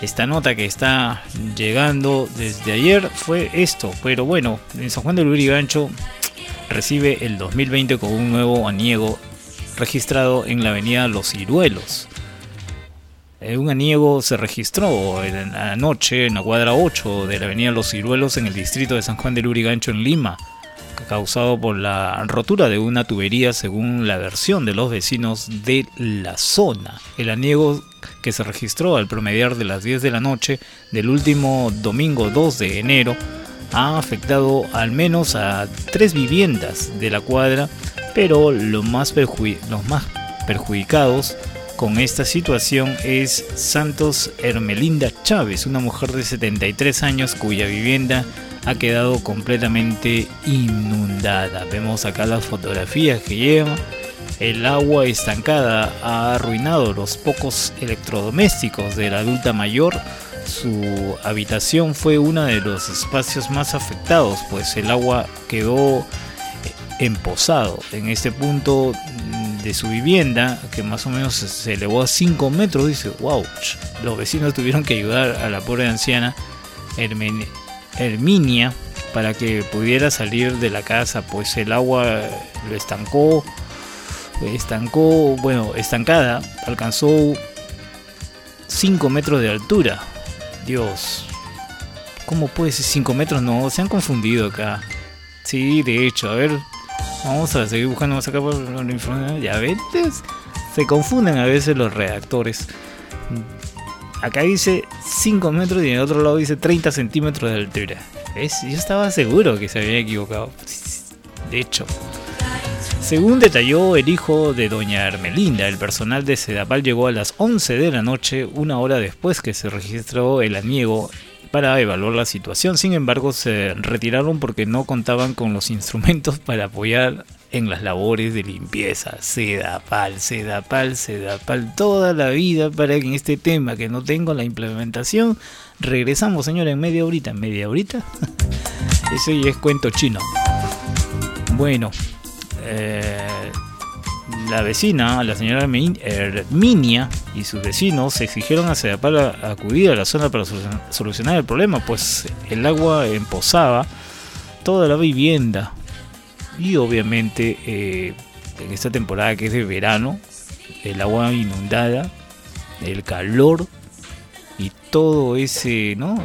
Esta nota que está llegando desde ayer fue esto, pero bueno, en San Juan del Urigancho recibe el 2020 con un nuevo aniego registrado en la avenida Los Ciruelos. Eh, Un aniego se registró en- anoche en la cuadra 8 de la avenida Los Ciruelos en el distrito de San Juan del Urigancho en Lima, causado por la rotura de una tubería según la versión de los vecinos de la zona. El aniego que se registró al promediar de las 10 de la noche del último domingo 2 de enero ha afectado al menos a tres viviendas de la cuadra, pero lo más los más perjudicados con esta situación es Santos Hermelinda Chávez, una mujer de 73 años cuya vivienda ha quedado completamente inundada. Vemos acá las fotografías que lleva. El agua estancada ha arruinado los pocos electrodomésticos de la adulta mayor. Su habitación fue uno de los espacios más afectados, pues el agua quedó emposado en este punto de su vivienda, que más o menos se- elevó a 5 metros. Dice, wow, los vecinos tuvieron que ayudar a la pobre anciana Herminia para que pudiera salir de la casa, pues el agua lo estancó, estancó, bueno, estancada, alcanzó 5 metros de altura. Dios, ¿cómo puede ser 5 metros? No, se han confundido acá. Sí, de hecho, a ver, vamos a seguir buscando más acá por la información. Ya ves, se confunden a veces los redactores. Acá dice 5 metros y en el otro lado dice 30 centímetros de altura. ¿Ves? Yo estaba seguro que se había equivocado. De hecho, según detalló el hijo de doña Hermelinda, el personal de Sedapal llegó a las 11 de la noche, una hora después que se registró el aniego para evaluar la situación. Sin embargo, se retiraron porque no contaban con los instrumentos para apoyar en las labores de limpieza. Sedapal, Sedapal, Sedapal, toda la vida para que en este tema que no tengo la implementación. Regresamos, señora, en media horita. ¿En media horita? Ya es cuento chino. Bueno, eh, la vecina, la señora Hermin- Herminia y sus vecinos exigieron a Sedapal acudir a la zona para solucion- solucionar el problema, pues el agua emposaba toda la vivienda. Y obviamente eh, en esta temporada que es de verano, el agua inundada, el calor y todo ese, ¿no?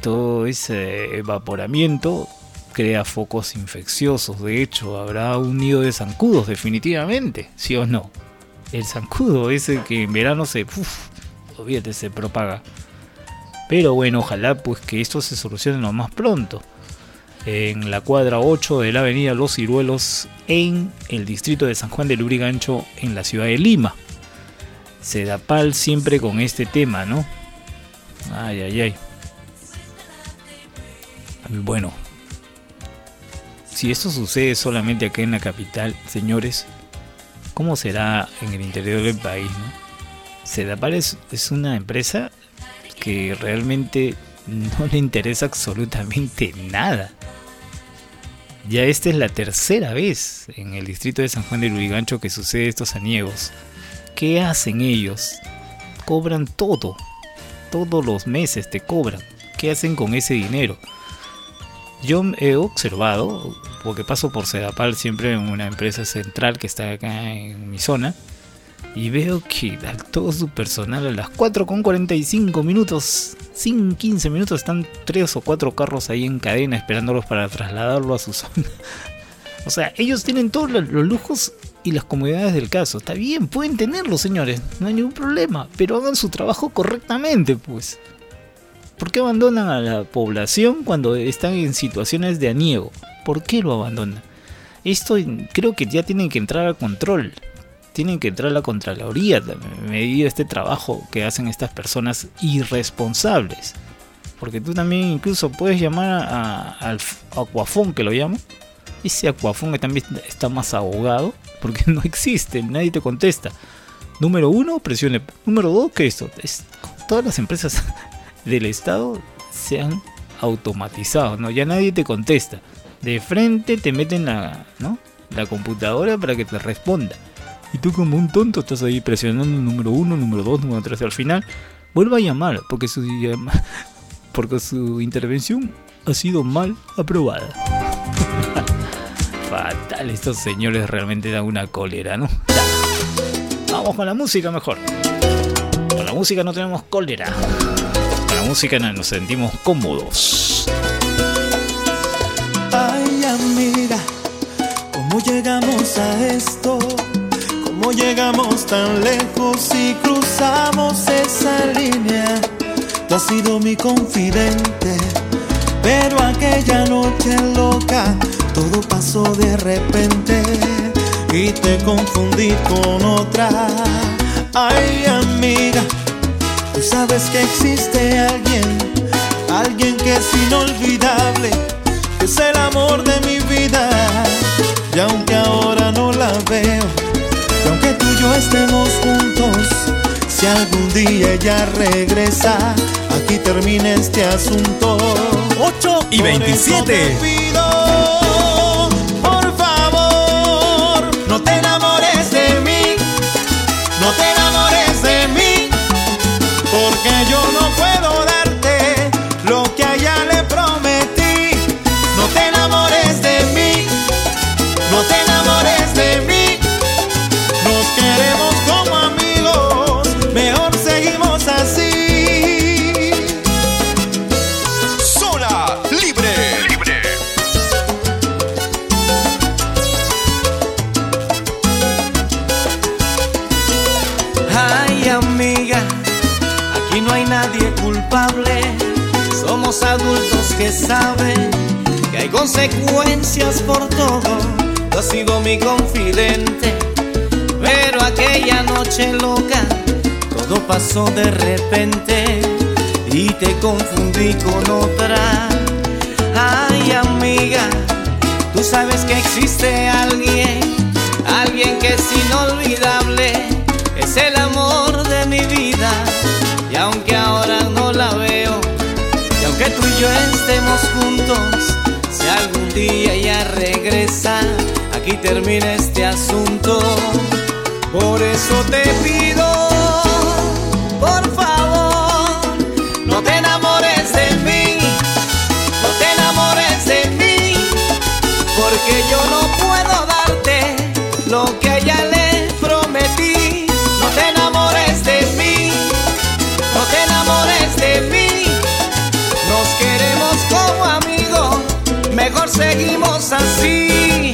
Todo ese evaporamiento crea focos infecciosos. De hecho, habrá un nido de zancudos, definitivamente, ¿sí o no? El zancudo ese que en verano se, uf, olvídate, se propaga. Pero bueno, ojalá pues que esto se solucione lo más pronto. En la cuadra 8 de la avenida Los Ciruelos, en el distrito de San Juan del Urigancho, en la ciudad de Lima. Sedapal siempre con este tema, ¿no? Ay, ay, ay. Bueno, si esto sucede solamente acá en la capital, señores, ¿cómo será en el interior del país? No? Sedapal es, es una empresa que realmente no le interesa absolutamente nada. Ya esta es la tercera vez en el distrito de San Juan de Lurigancho que sucede estos aniegos. ¿Qué hacen ellos? Cobran todo. Todos los meses te cobran. ¿Qué hacen con ese dinero? Yo he observado, porque paso por Sedapal siempre en una empresa central que está acá en mi zona, y veo que todo su personal a las 4 con 45 minutos, sin 15 minutos, están tres o cuatro carros ahí en cadena esperándolos para trasladarlo a su zona. O sea, ellos tienen todos los lujos y las comodidades del caso. Está bien, pueden tenerlos, señores, no hay ningún problema, pero hagan su trabajo correctamente, pues. ¿Por qué abandonan a la población cuando están en situaciones de aniego? ¿Por qué lo abandonan? Esto creo que ya tienen que entrar a control. Tienen que entrar a la Contraloría medir este trabajo que hacen estas personas irresponsables. Porque tú también incluso puedes llamar a- al Aquafón, que lo llamo. Ese Aquafón que también está más ahogado. Porque no existe, nadie te contesta. Número uno, presione. Número dos, que esto. Es, todas las empresas del Estado se han automatizado, ¿no? Ya nadie te contesta. De frente te meten la, ¿no? la computadora para que te responda. Y tú como un tonto estás ahí presionando número uno, número dos, número tres. Al final, vuelva a llamar porque su, porque su intervención ha sido mal aprobada. Fatal, estos señores realmente dan una cólera, ¿no? Vamos con la música mejor. Con la música no tenemos cólera. La música no- nos sentimos cómodos. Ay, amiga, ¿cómo llegamos a esto? ¿Cómo llegamos tan lejos y cruzamos esa línea? Tú has sido mi confidente, pero aquella noche loca todo pasó de repente y te confundí con otra. Ay, amiga, tú sabes que existe alguien, alguien que es inolvidable que es el amor de mi vida. Y aunque ahora no la veo, y aunque tú y yo estemos juntos, si algún día ella regresa, aquí termina este asunto. 8 y 27. Por favor, no te enamores de mí, no te enamores consecuencias por todo. Tú has sido mi confidente, pero aquella noche loca todo pasó de repente y te confundí con otra. Ay, amiga, tú sabes que existe alguien, alguien que es inolvidable, es el amor de mi vida. Y aunque ahora no la veo, y aunque tú y yo estemos juntos, aquí termina este asunto. Por eso te pido, por favor, no te enamores de mí, no te enamores de mí, porque yo no puedo darte lo que a mejor seguimos así.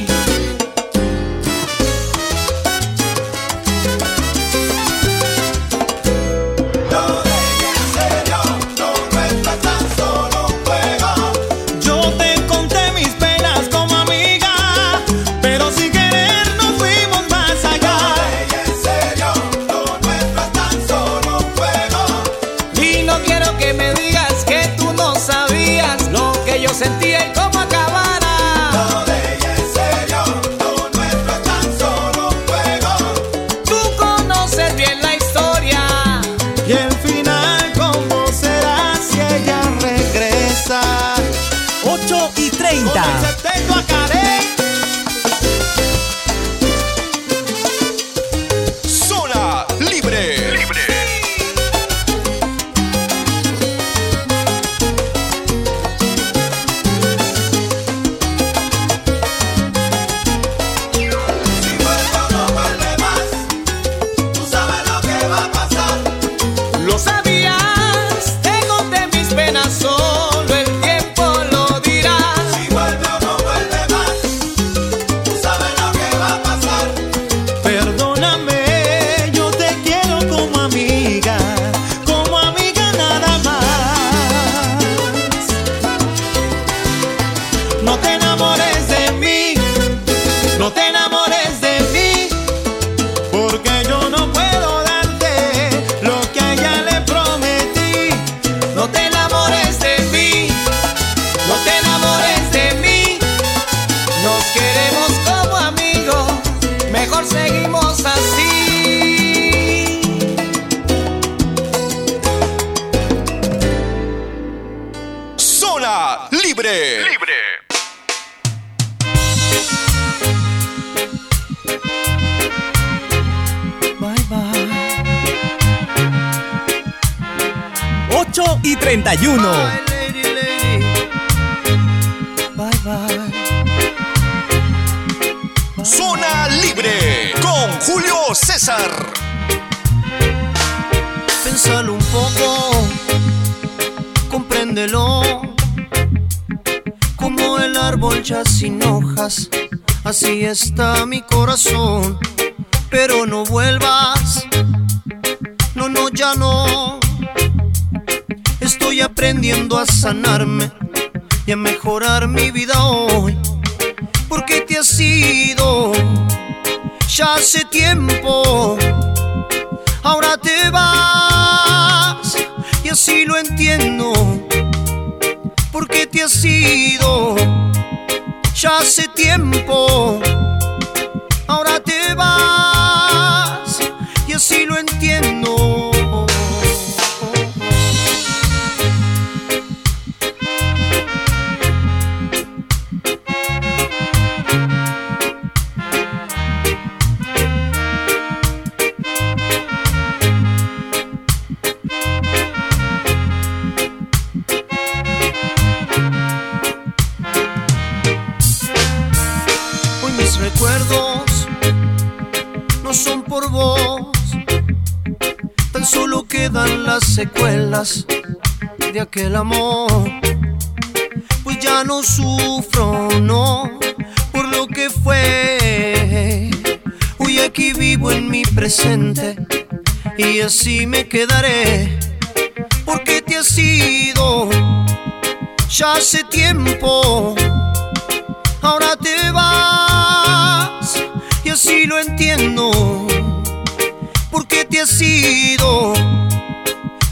porque te has ido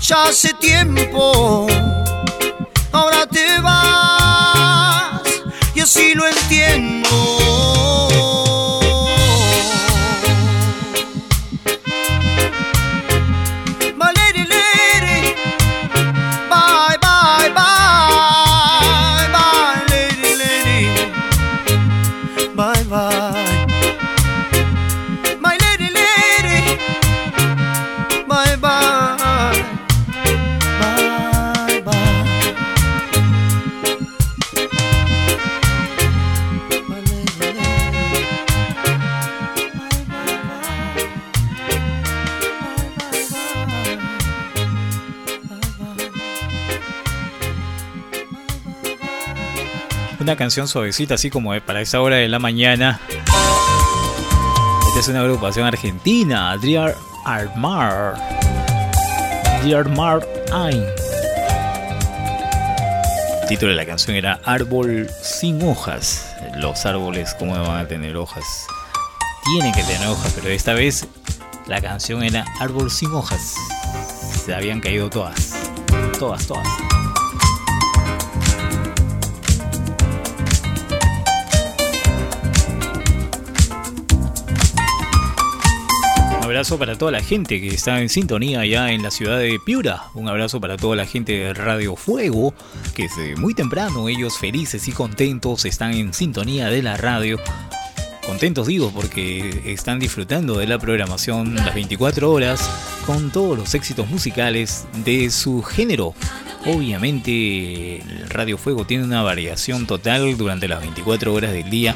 ya hace tiempo. Ahora te vas y así lo entiendo. canción suavecita, así como eh, para esa hora de la mañana. Esta es una agrupación argentina, Dear Armar. Dear Mar El título de la canción era Árbol sin hojas. Los árboles, ¿cómo van a tener hojas? Tienen que tener hojas, pero esta vez la canción era Árbol sin hojas. Se habían caído todas. Todas, todas. Abrazo para toda la gente que está en sintonía allá en la ciudad de Piura. Un abrazo para toda la gente de Radio Fuego, que desde muy temprano ellos felices y contentos están en sintonía de la radio. Contentos digo porque están disfrutando de la programación las 24 horas con todos los éxitos musicales de su género. Obviamente Radio Fuego tiene una variación total durante las 24 horas del día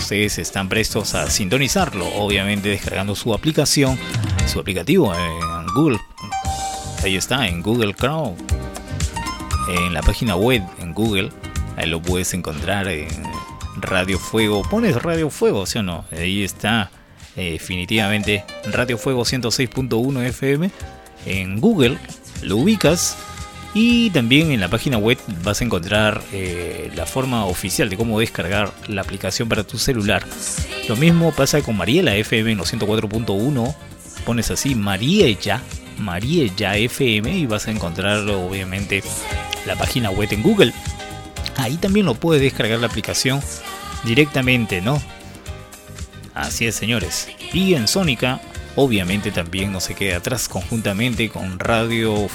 ustedes están prestos a sintonizarlo, obviamente descargando su aplicación, su aplicativo en Google. Ahí está, en Google Chrome, en la página web en Google, ahí lo puedes encontrar en Radio Fuego. Pones Radio Fuego, ¿sí o no? Ahí está, eh, definitivamente, Radio Fuego 106.1 FM. En Google lo ubicas y también en la página web vas a encontrar eh, la forma oficial de cómo descargar la aplicación para tu celular. Lo mismo pasa con Mariela FM en los 104.1. Pones así Mariella, Mariella FM y vas a encontrar obviamente la página web en Google. Ahí también lo puedes descargar la aplicación directamente, ¿no? Así es, señores. Y en Sónica, obviamente también no se queda atrás conjuntamente con Radio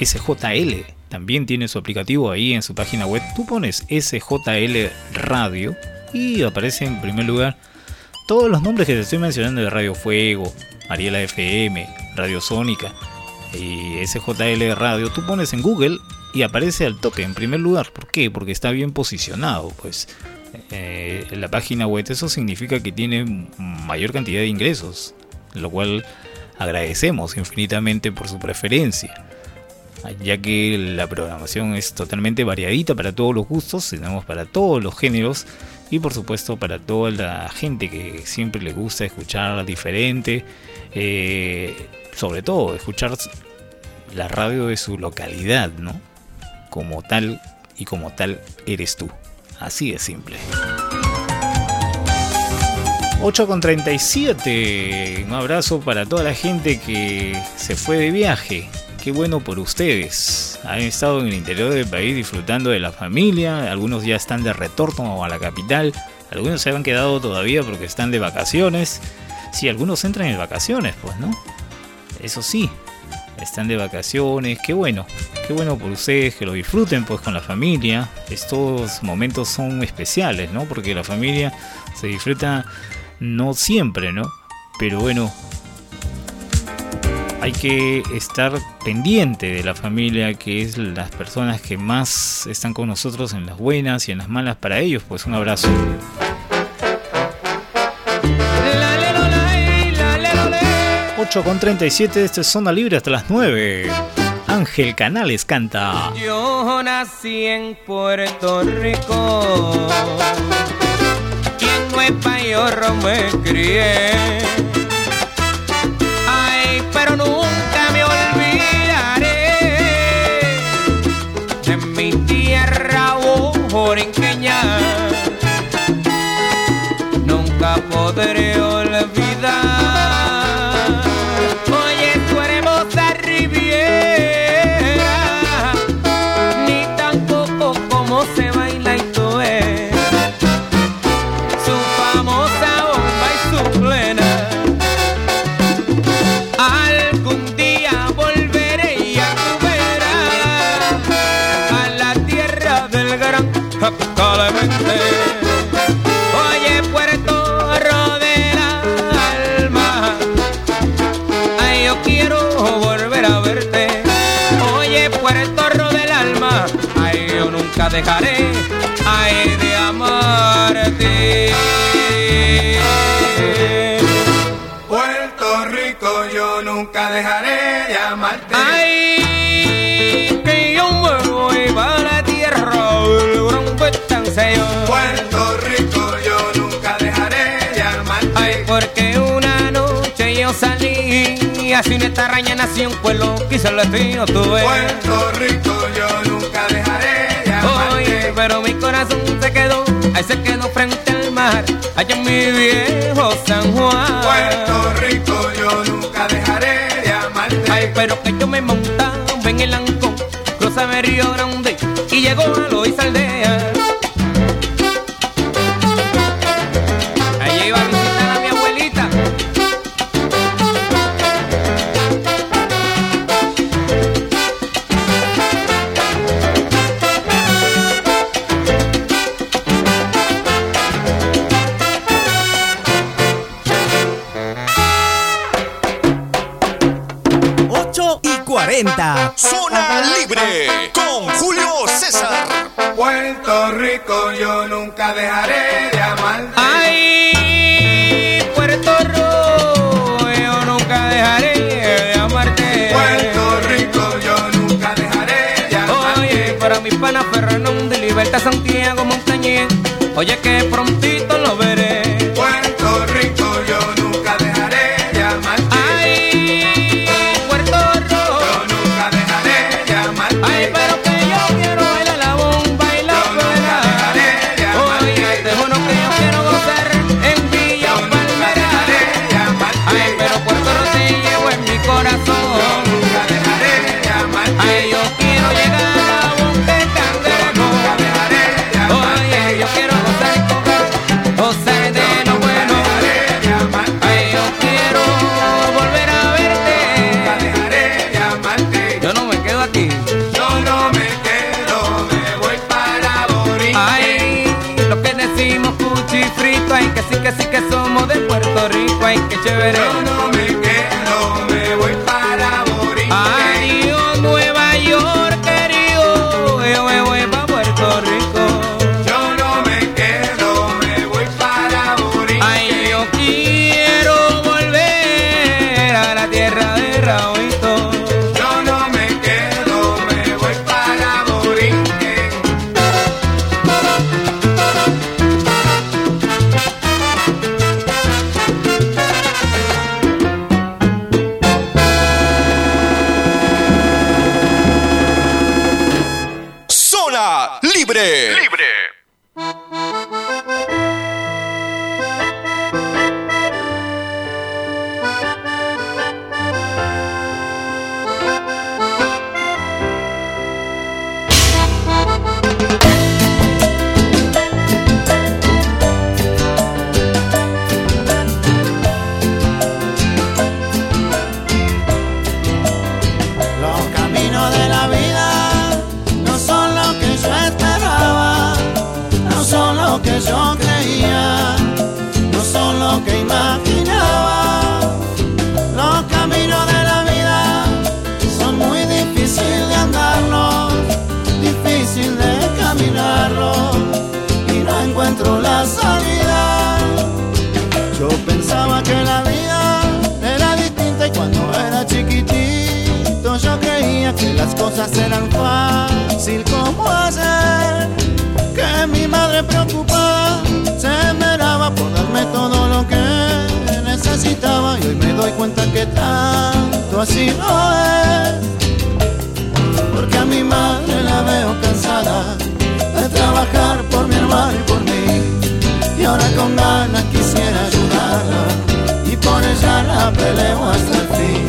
SJL también tiene su aplicativo ahí en su página web. Tú pones SJL Radio y aparece en primer lugar todos los nombres que te estoy mencionando de Radio Fuego, Mariela FM, Radio Sónica y SJL Radio. Tú pones en Google y aparece al toque en primer lugar. ¿Por qué? Porque está bien posicionado. Pues eh, en la página web eso significa que tiene mayor cantidad de ingresos, lo cual agradecemos infinitamente por su preferencia ya que la programación es totalmente variadita para todos los gustos, tenemos para todos los géneros y por supuesto para toda la gente que siempre le gusta escuchar diferente, eh, sobre todo escuchar la radio de su localidad, ¿no? Como tal y como tal eres tú. Así de simple. 8 con 37. Un abrazo para toda la gente que se fue de viaje qué bueno por ustedes. Han estado en el interior del país disfrutando de la familia, algunos ya están de retorno a la capital, algunos se han quedado todavía porque están de vacaciones. Sí, algunos entran en vacaciones, pues, ¿no? Eso sí, están de vacaciones, qué bueno, qué bueno por ustedes que lo disfruten pues con la familia. Estos momentos son especiales, ¿no? Porque la familia se disfruta no siempre, ¿no? Pero bueno, hay que estar pendiente de la familia, que es las personas que más están con nosotros en las buenas y en las malas para ellos. Pues un abrazo. ...8 con 37, esta es Zona Libre hasta las 9. Ángel Canales canta. Yo nací en Puerto Rico. Quien no es payorro me crié dejaré, ay, de amarte. Puerto Rico, yo nunca dejaré de amarte. Ay, que yo me voy para la tierra del gran Betancello. Puerto Rico, yo nunca dejaré de amarte. Ay, porque una noche yo salí y así una extraña nación, pues lo quiso el destino tuve. Puerto Rico, yo nunca dejaré pero mi corazón se quedó, ahí se quedó frente al mar, allá en mi viejo San Juan. Puerto Rico, yo nunca dejaré de amarte. Ay, pero que yo me montaba en el Ancón, cruzaba el Río Grande y llegó a Loíza Aldea. Zona Libre con Julio César. Puerto Rico, yo nunca dejaré de amarte. Ay, Puerto Rico, yo nunca dejaré de amarte. Puerto Rico, yo nunca dejaré de amarte. Oye, para mi pana Fernández, Libertad Santiago Montañez. Oye, que prontito lo veré. peleo hasta el fin.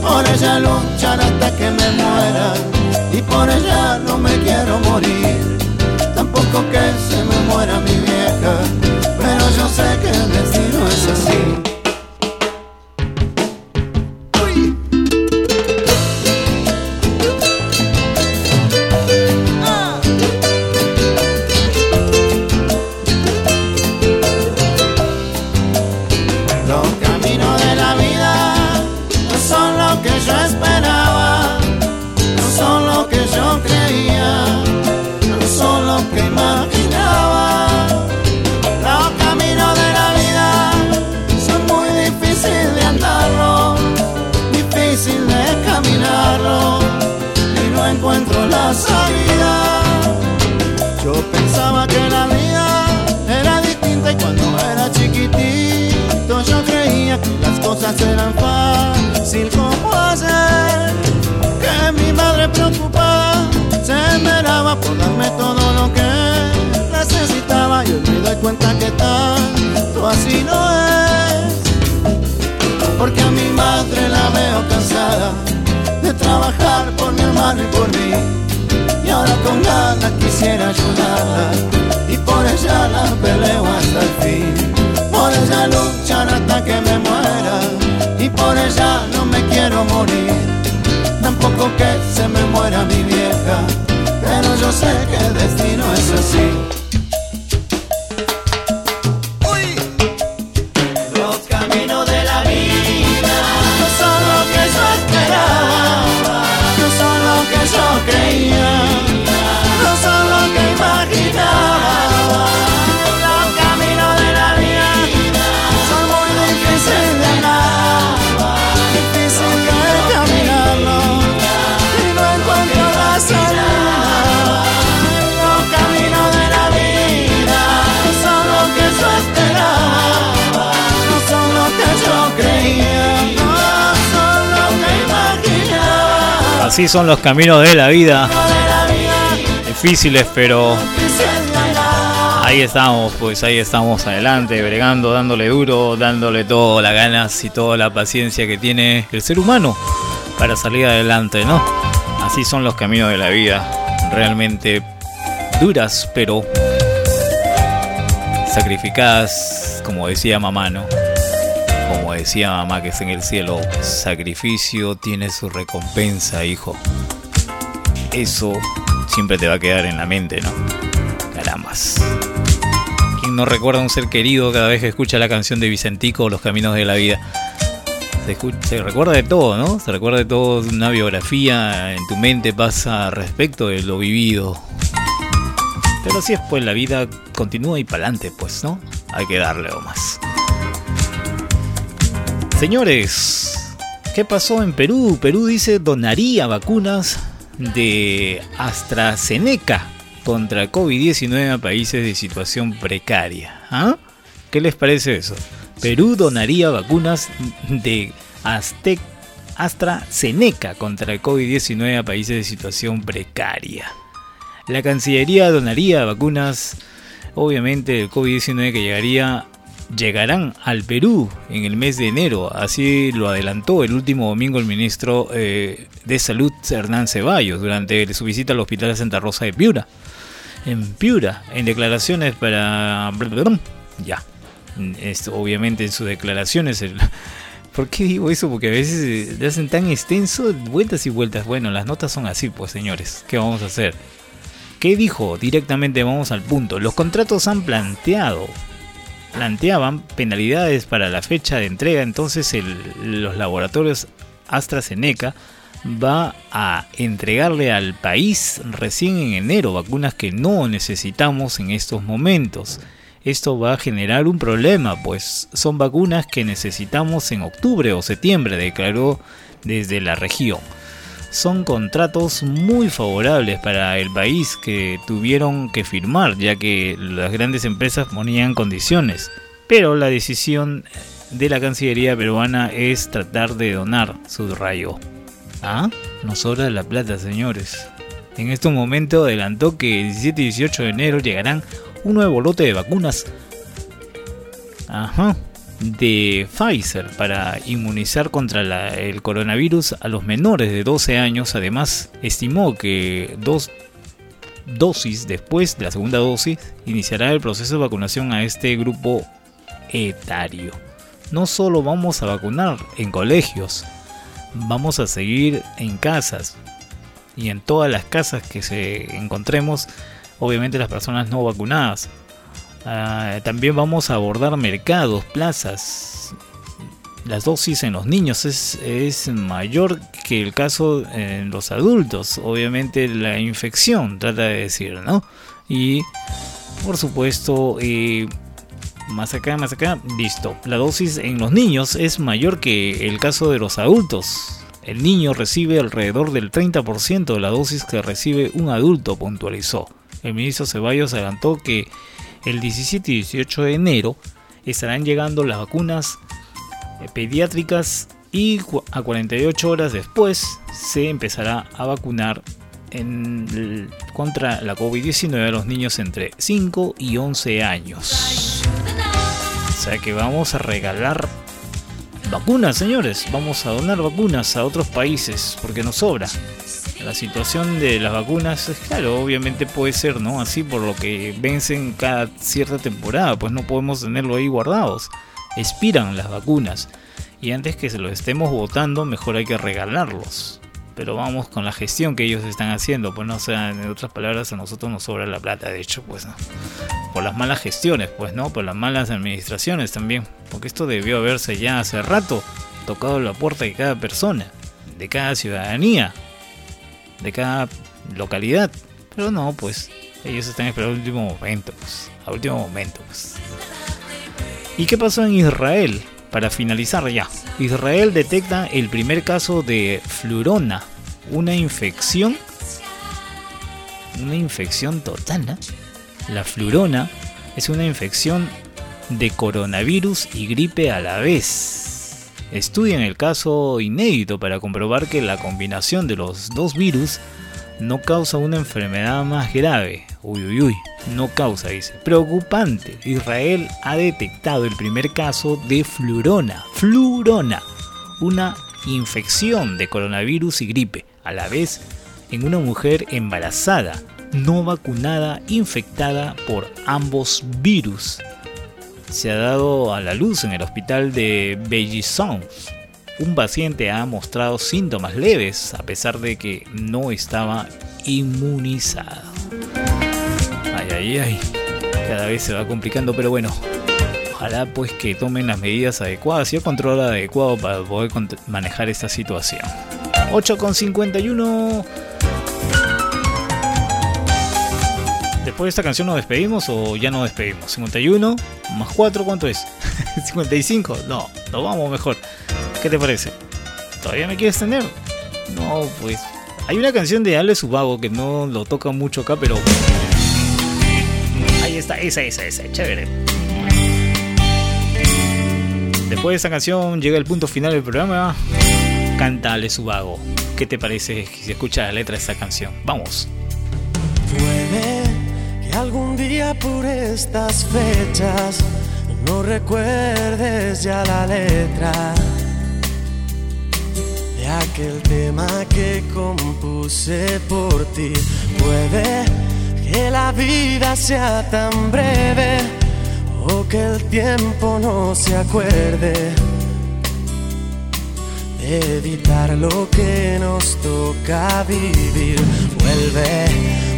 Por ella luchar hasta que me muera y por ella no me quiero morir. ya no me quiero morir, tampoco que se me muera mi vieja, pero yo sé que el destino es así. Así son los caminos de la vida. Difíciles, pero ahí estamos, pues ahí estamos adelante, bregando, dándole duro, dándole todas las ganas y toda la paciencia que tiene el ser humano para salir adelante, ¿no? Así son los caminos de la vida. Realmente duras, pero sacrificadas, como decía mamá, ¿no? Como decía mamá que es en el cielo, sacrificio tiene su recompensa, hijo. Eso siempre te va a quedar en la mente, ¿no? Carambas. ¿Quién no recuerda a un ser querido cada vez que escucha la canción de Vicentico, Los Caminos de la Vida? Se, recuerda de todo, ¿no? Se recuerda de todo, una biografía en tu mente pasa respecto de lo vivido. Pero así es, pues la vida continúa y para adelante, pues, ¿no? Hay que darle o más. Señores, ¿qué pasó en Perú? Perú dice donaría vacunas de AstraZeneca contra el COVID-19 a países de situación precaria. ¿Ah? ¿Qué les parece eso? Perú donaría vacunas de Aztec AstraZeneca contra el COVID-19 a países de situación precaria. La Cancillería donaría vacunas, obviamente, del COVID-19 que llegaría llegarán al Perú en el mes de enero. Así lo adelantó el último domingo el ministro eh, de Salud Hernán Ceballos durante su visita al Hospital de Santa Rosa de Piura. En Piura, en declaraciones para... Ya. Obviamente en sus declaraciones... ¿Por qué digo eso? Porque a veces eh, le hacen tan extenso, vueltas y vueltas. Bueno, las notas son así, pues señores. ¿Qué vamos a hacer? ¿Qué dijo? Directamente vamos al punto. Los contratos han planteado planteaban penalidades para la fecha de entrega, entonces los laboratorios AstraZeneca va a entregarle al país recién en enero vacunas que no necesitamos en estos momentos. Esto va a generar un problema, pues son vacunas que necesitamos en octubre o septiembre, declaró desde la región son contratos muy favorables para el país que tuvieron que firmar, ya que las grandes empresas ponían condiciones. Pero la decisión de la Cancillería peruana es tratar de donar, subrayó. Ah, nos sobra la plata, señores. En este momento adelantó que el 17 y 18 de enero llegarán un nuevo lote de vacunas Ajá. De Pfizer para inmunizar contra el coronavirus a los menores de 12 años. Además, estimó que dos dosis después de la segunda dosis iniciará el proceso de vacunación a este grupo etario. No solo vamos a vacunar en colegios, vamos a seguir en casas y en todas las casas que se encontremos, obviamente las personas no vacunadas. Ah, también vamos a abordar mercados, plazas. Las dosis en los niños es, es mayor que el caso en los adultos. Obviamente la infección, trata de decir, ¿no? Y por supuesto, eh, más acá, más acá, listo. La dosis en los niños es mayor que el caso de los adultos. El niño recibe alrededor del 30% de la dosis que recibe un adulto, puntualizó. El ministro Ceballos adelantó que el 17 y 18 de enero estarán llegando las vacunas eh, pediátricas y a 48 horas después se empezará a vacunar contra la COVID-19 a los niños entre 5 y 11 años. O sea que vamos a regalar vacunas, señores. Vamos a donar vacunas a otros países porque nos sobra. La situación de las vacunas es claro, obviamente puede ser, ¿no? Así por lo que vencen cada cierta temporada, pues no podemos tenerlo ahí guardados. Expiran las vacunas. Y antes que se los estemos votando, mejor hay que regalarlos. Pero vamos con la gestión que ellos están haciendo, pues no o sea, en otras palabras, a nosotros nos sobra la plata, de hecho, pues no. Por las malas gestiones, pues no, por las malas administraciones también. Porque esto debió haberse ya hace rato tocado la puerta de cada persona, de cada ciudadanía, de cada localidad. Pero no, pues ellos están esperando el último momento, pues, a último momento, pues. ¿Y qué pasó en Israel? Para finalizar ya, Israel detecta el primer caso de flurona, una infección, una infección total. La flurona es una infección de coronavirus y gripe a la vez. Estudian el caso inédito para comprobar que la combinación de los dos virus no causa una enfermedad más grave. Uy, uy, uy, no causa, dice. Preocupante. Israel ha detectado el primer caso de flurona. Flurona. Una infección de coronavirus y gripe. A la vez, en una mujer embarazada, no vacunada, infectada por ambos virus. Se ha dado a la luz en el hospital de Bellisson un paciente ha mostrado síntomas leves a pesar de que no estaba inmunizado. Ay, ay, ay. Cada vez se va complicando, pero bueno. Ojalá pues que tomen las medidas adecuadas y el control adecuado para poder manejar esta situación. 8,51. Después de esta canción nos despedimos o ya nos despedimos. 51 más 4, ¿cuánto es? 55. No, nos vamos mejor. ¿Qué te parece? ¿Todavía me quieres tener? No, pues. Hay una canción de Ale Subago que no lo toca mucho acá, pero. Ahí está, esa, esa, esa, chévere. Después de esta canción llega el punto final del programa. Canta Ale Subago. ¿Qué te parece si escuchas la letra de esta canción? Vamos. Que algún día por estas fechas no recuerdes ya la letra aquel tema que compuse por ti. Puede que la vida sea tan breve o que el tiempo no se acuerde de evitar lo que nos toca vivir. Vuelve,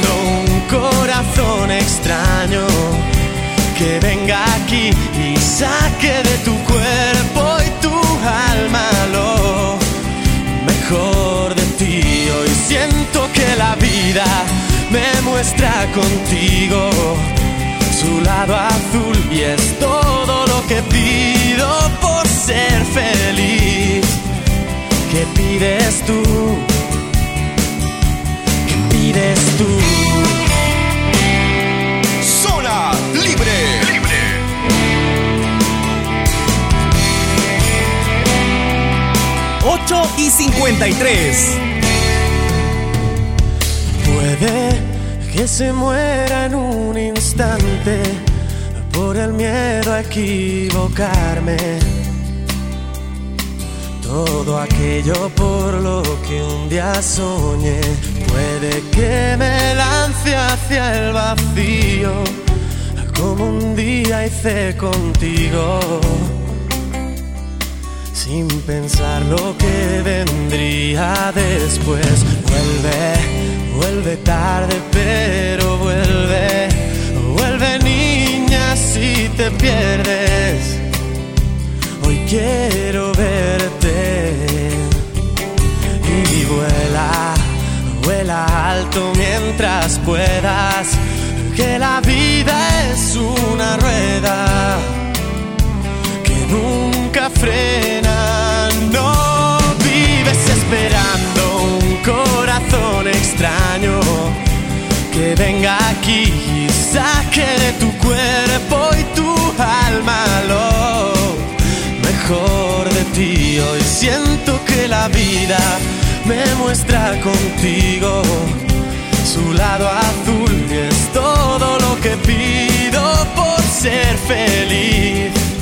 extraño que venga aquí y saque de tu cuerpo y tu alma lo mejor de ti. Hoy siento que la vida me muestra contigo su lado azul y es todo lo que pido por ser feliz. ¿Qué pides tú? ¿Qué pides tú? 8 y 53. Puede que se muera en un instante por el miedo a equivocarme. Todo aquello por lo que un día soñé puede que me lance hacia el vacío, como un día hice contigo sin pensar lo que vendría después. Vuelve, vuelve tarde, pero vuelve, vuelve niña si te pierdes. Hoy quiero verte y vuela, vuela alto mientras puedas, que la vida es una rueda que nunca frena. No vives esperando un corazón extraño que venga aquí y saque de tu cuerpo y tu alma lo mejor de ti. Hoy siento que la vida me muestra contigo su lado azul y es todo lo que pido por ser feliz.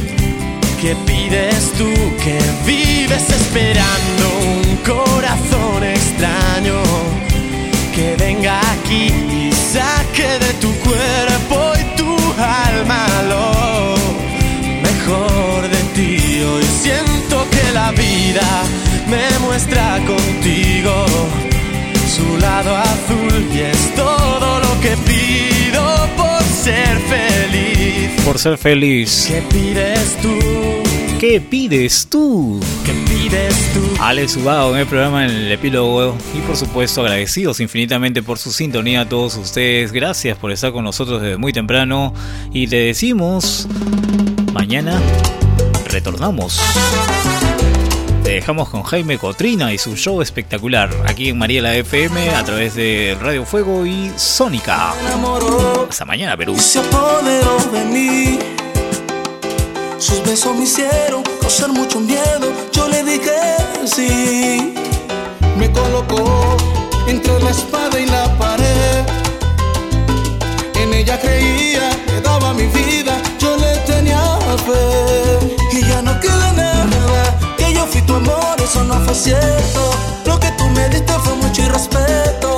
¿Qué pides tú que vives esperando un corazón extraño. Que venga aquí y saque de tu cuerpo y tu alma lo mejor de ti? Hoy siento que la vida me muestra contigo su lado azul y es todo lo que pido por ser feliz. Por ser feliz. ¿Qué pides tú? ¿Qué pides tú? ¿Qué decides tú. Alex Ubago en el programa en el epílogo y por supuesto agradecidos infinitamente por su sintonía a todos ustedes. Gracias por estar con nosotros desde muy temprano y le decimos mañana retornamos. Te dejamos con Jaime Cotrina y su show espectacular aquí en Mariela FM a través de Radio Fuego y Sónica. Hasta mañana, Perú. se apoderó de mí. Sus besos me hicieron causar mucho miedo. Yo le dije sí. Me colocó entre la espada y la pared. En ella creía, le daba mi vida. Yo le tenía fe. Eso no fue cierto. Lo que tú me diste fue mucho irrespeto.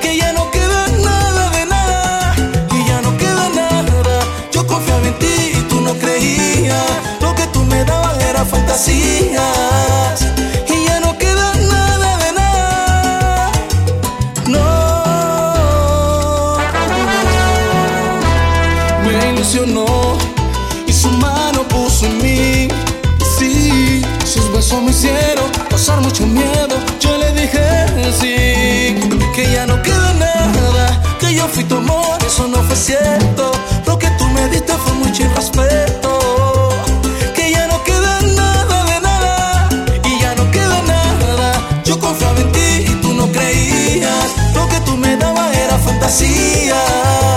Que ya no queda nada de nada. Y ya no queda nada. Yo confiaba en ti y tú no creías. Lo que tú me dabas era fantasías. Eso no fue cierto. Lo que tú me diste fue mucho irrespeto. Que ya no queda nada de nada. Y ya no queda nada. Yo confiaba en ti y tú no creías. Lo que tú me dabas era fantasías.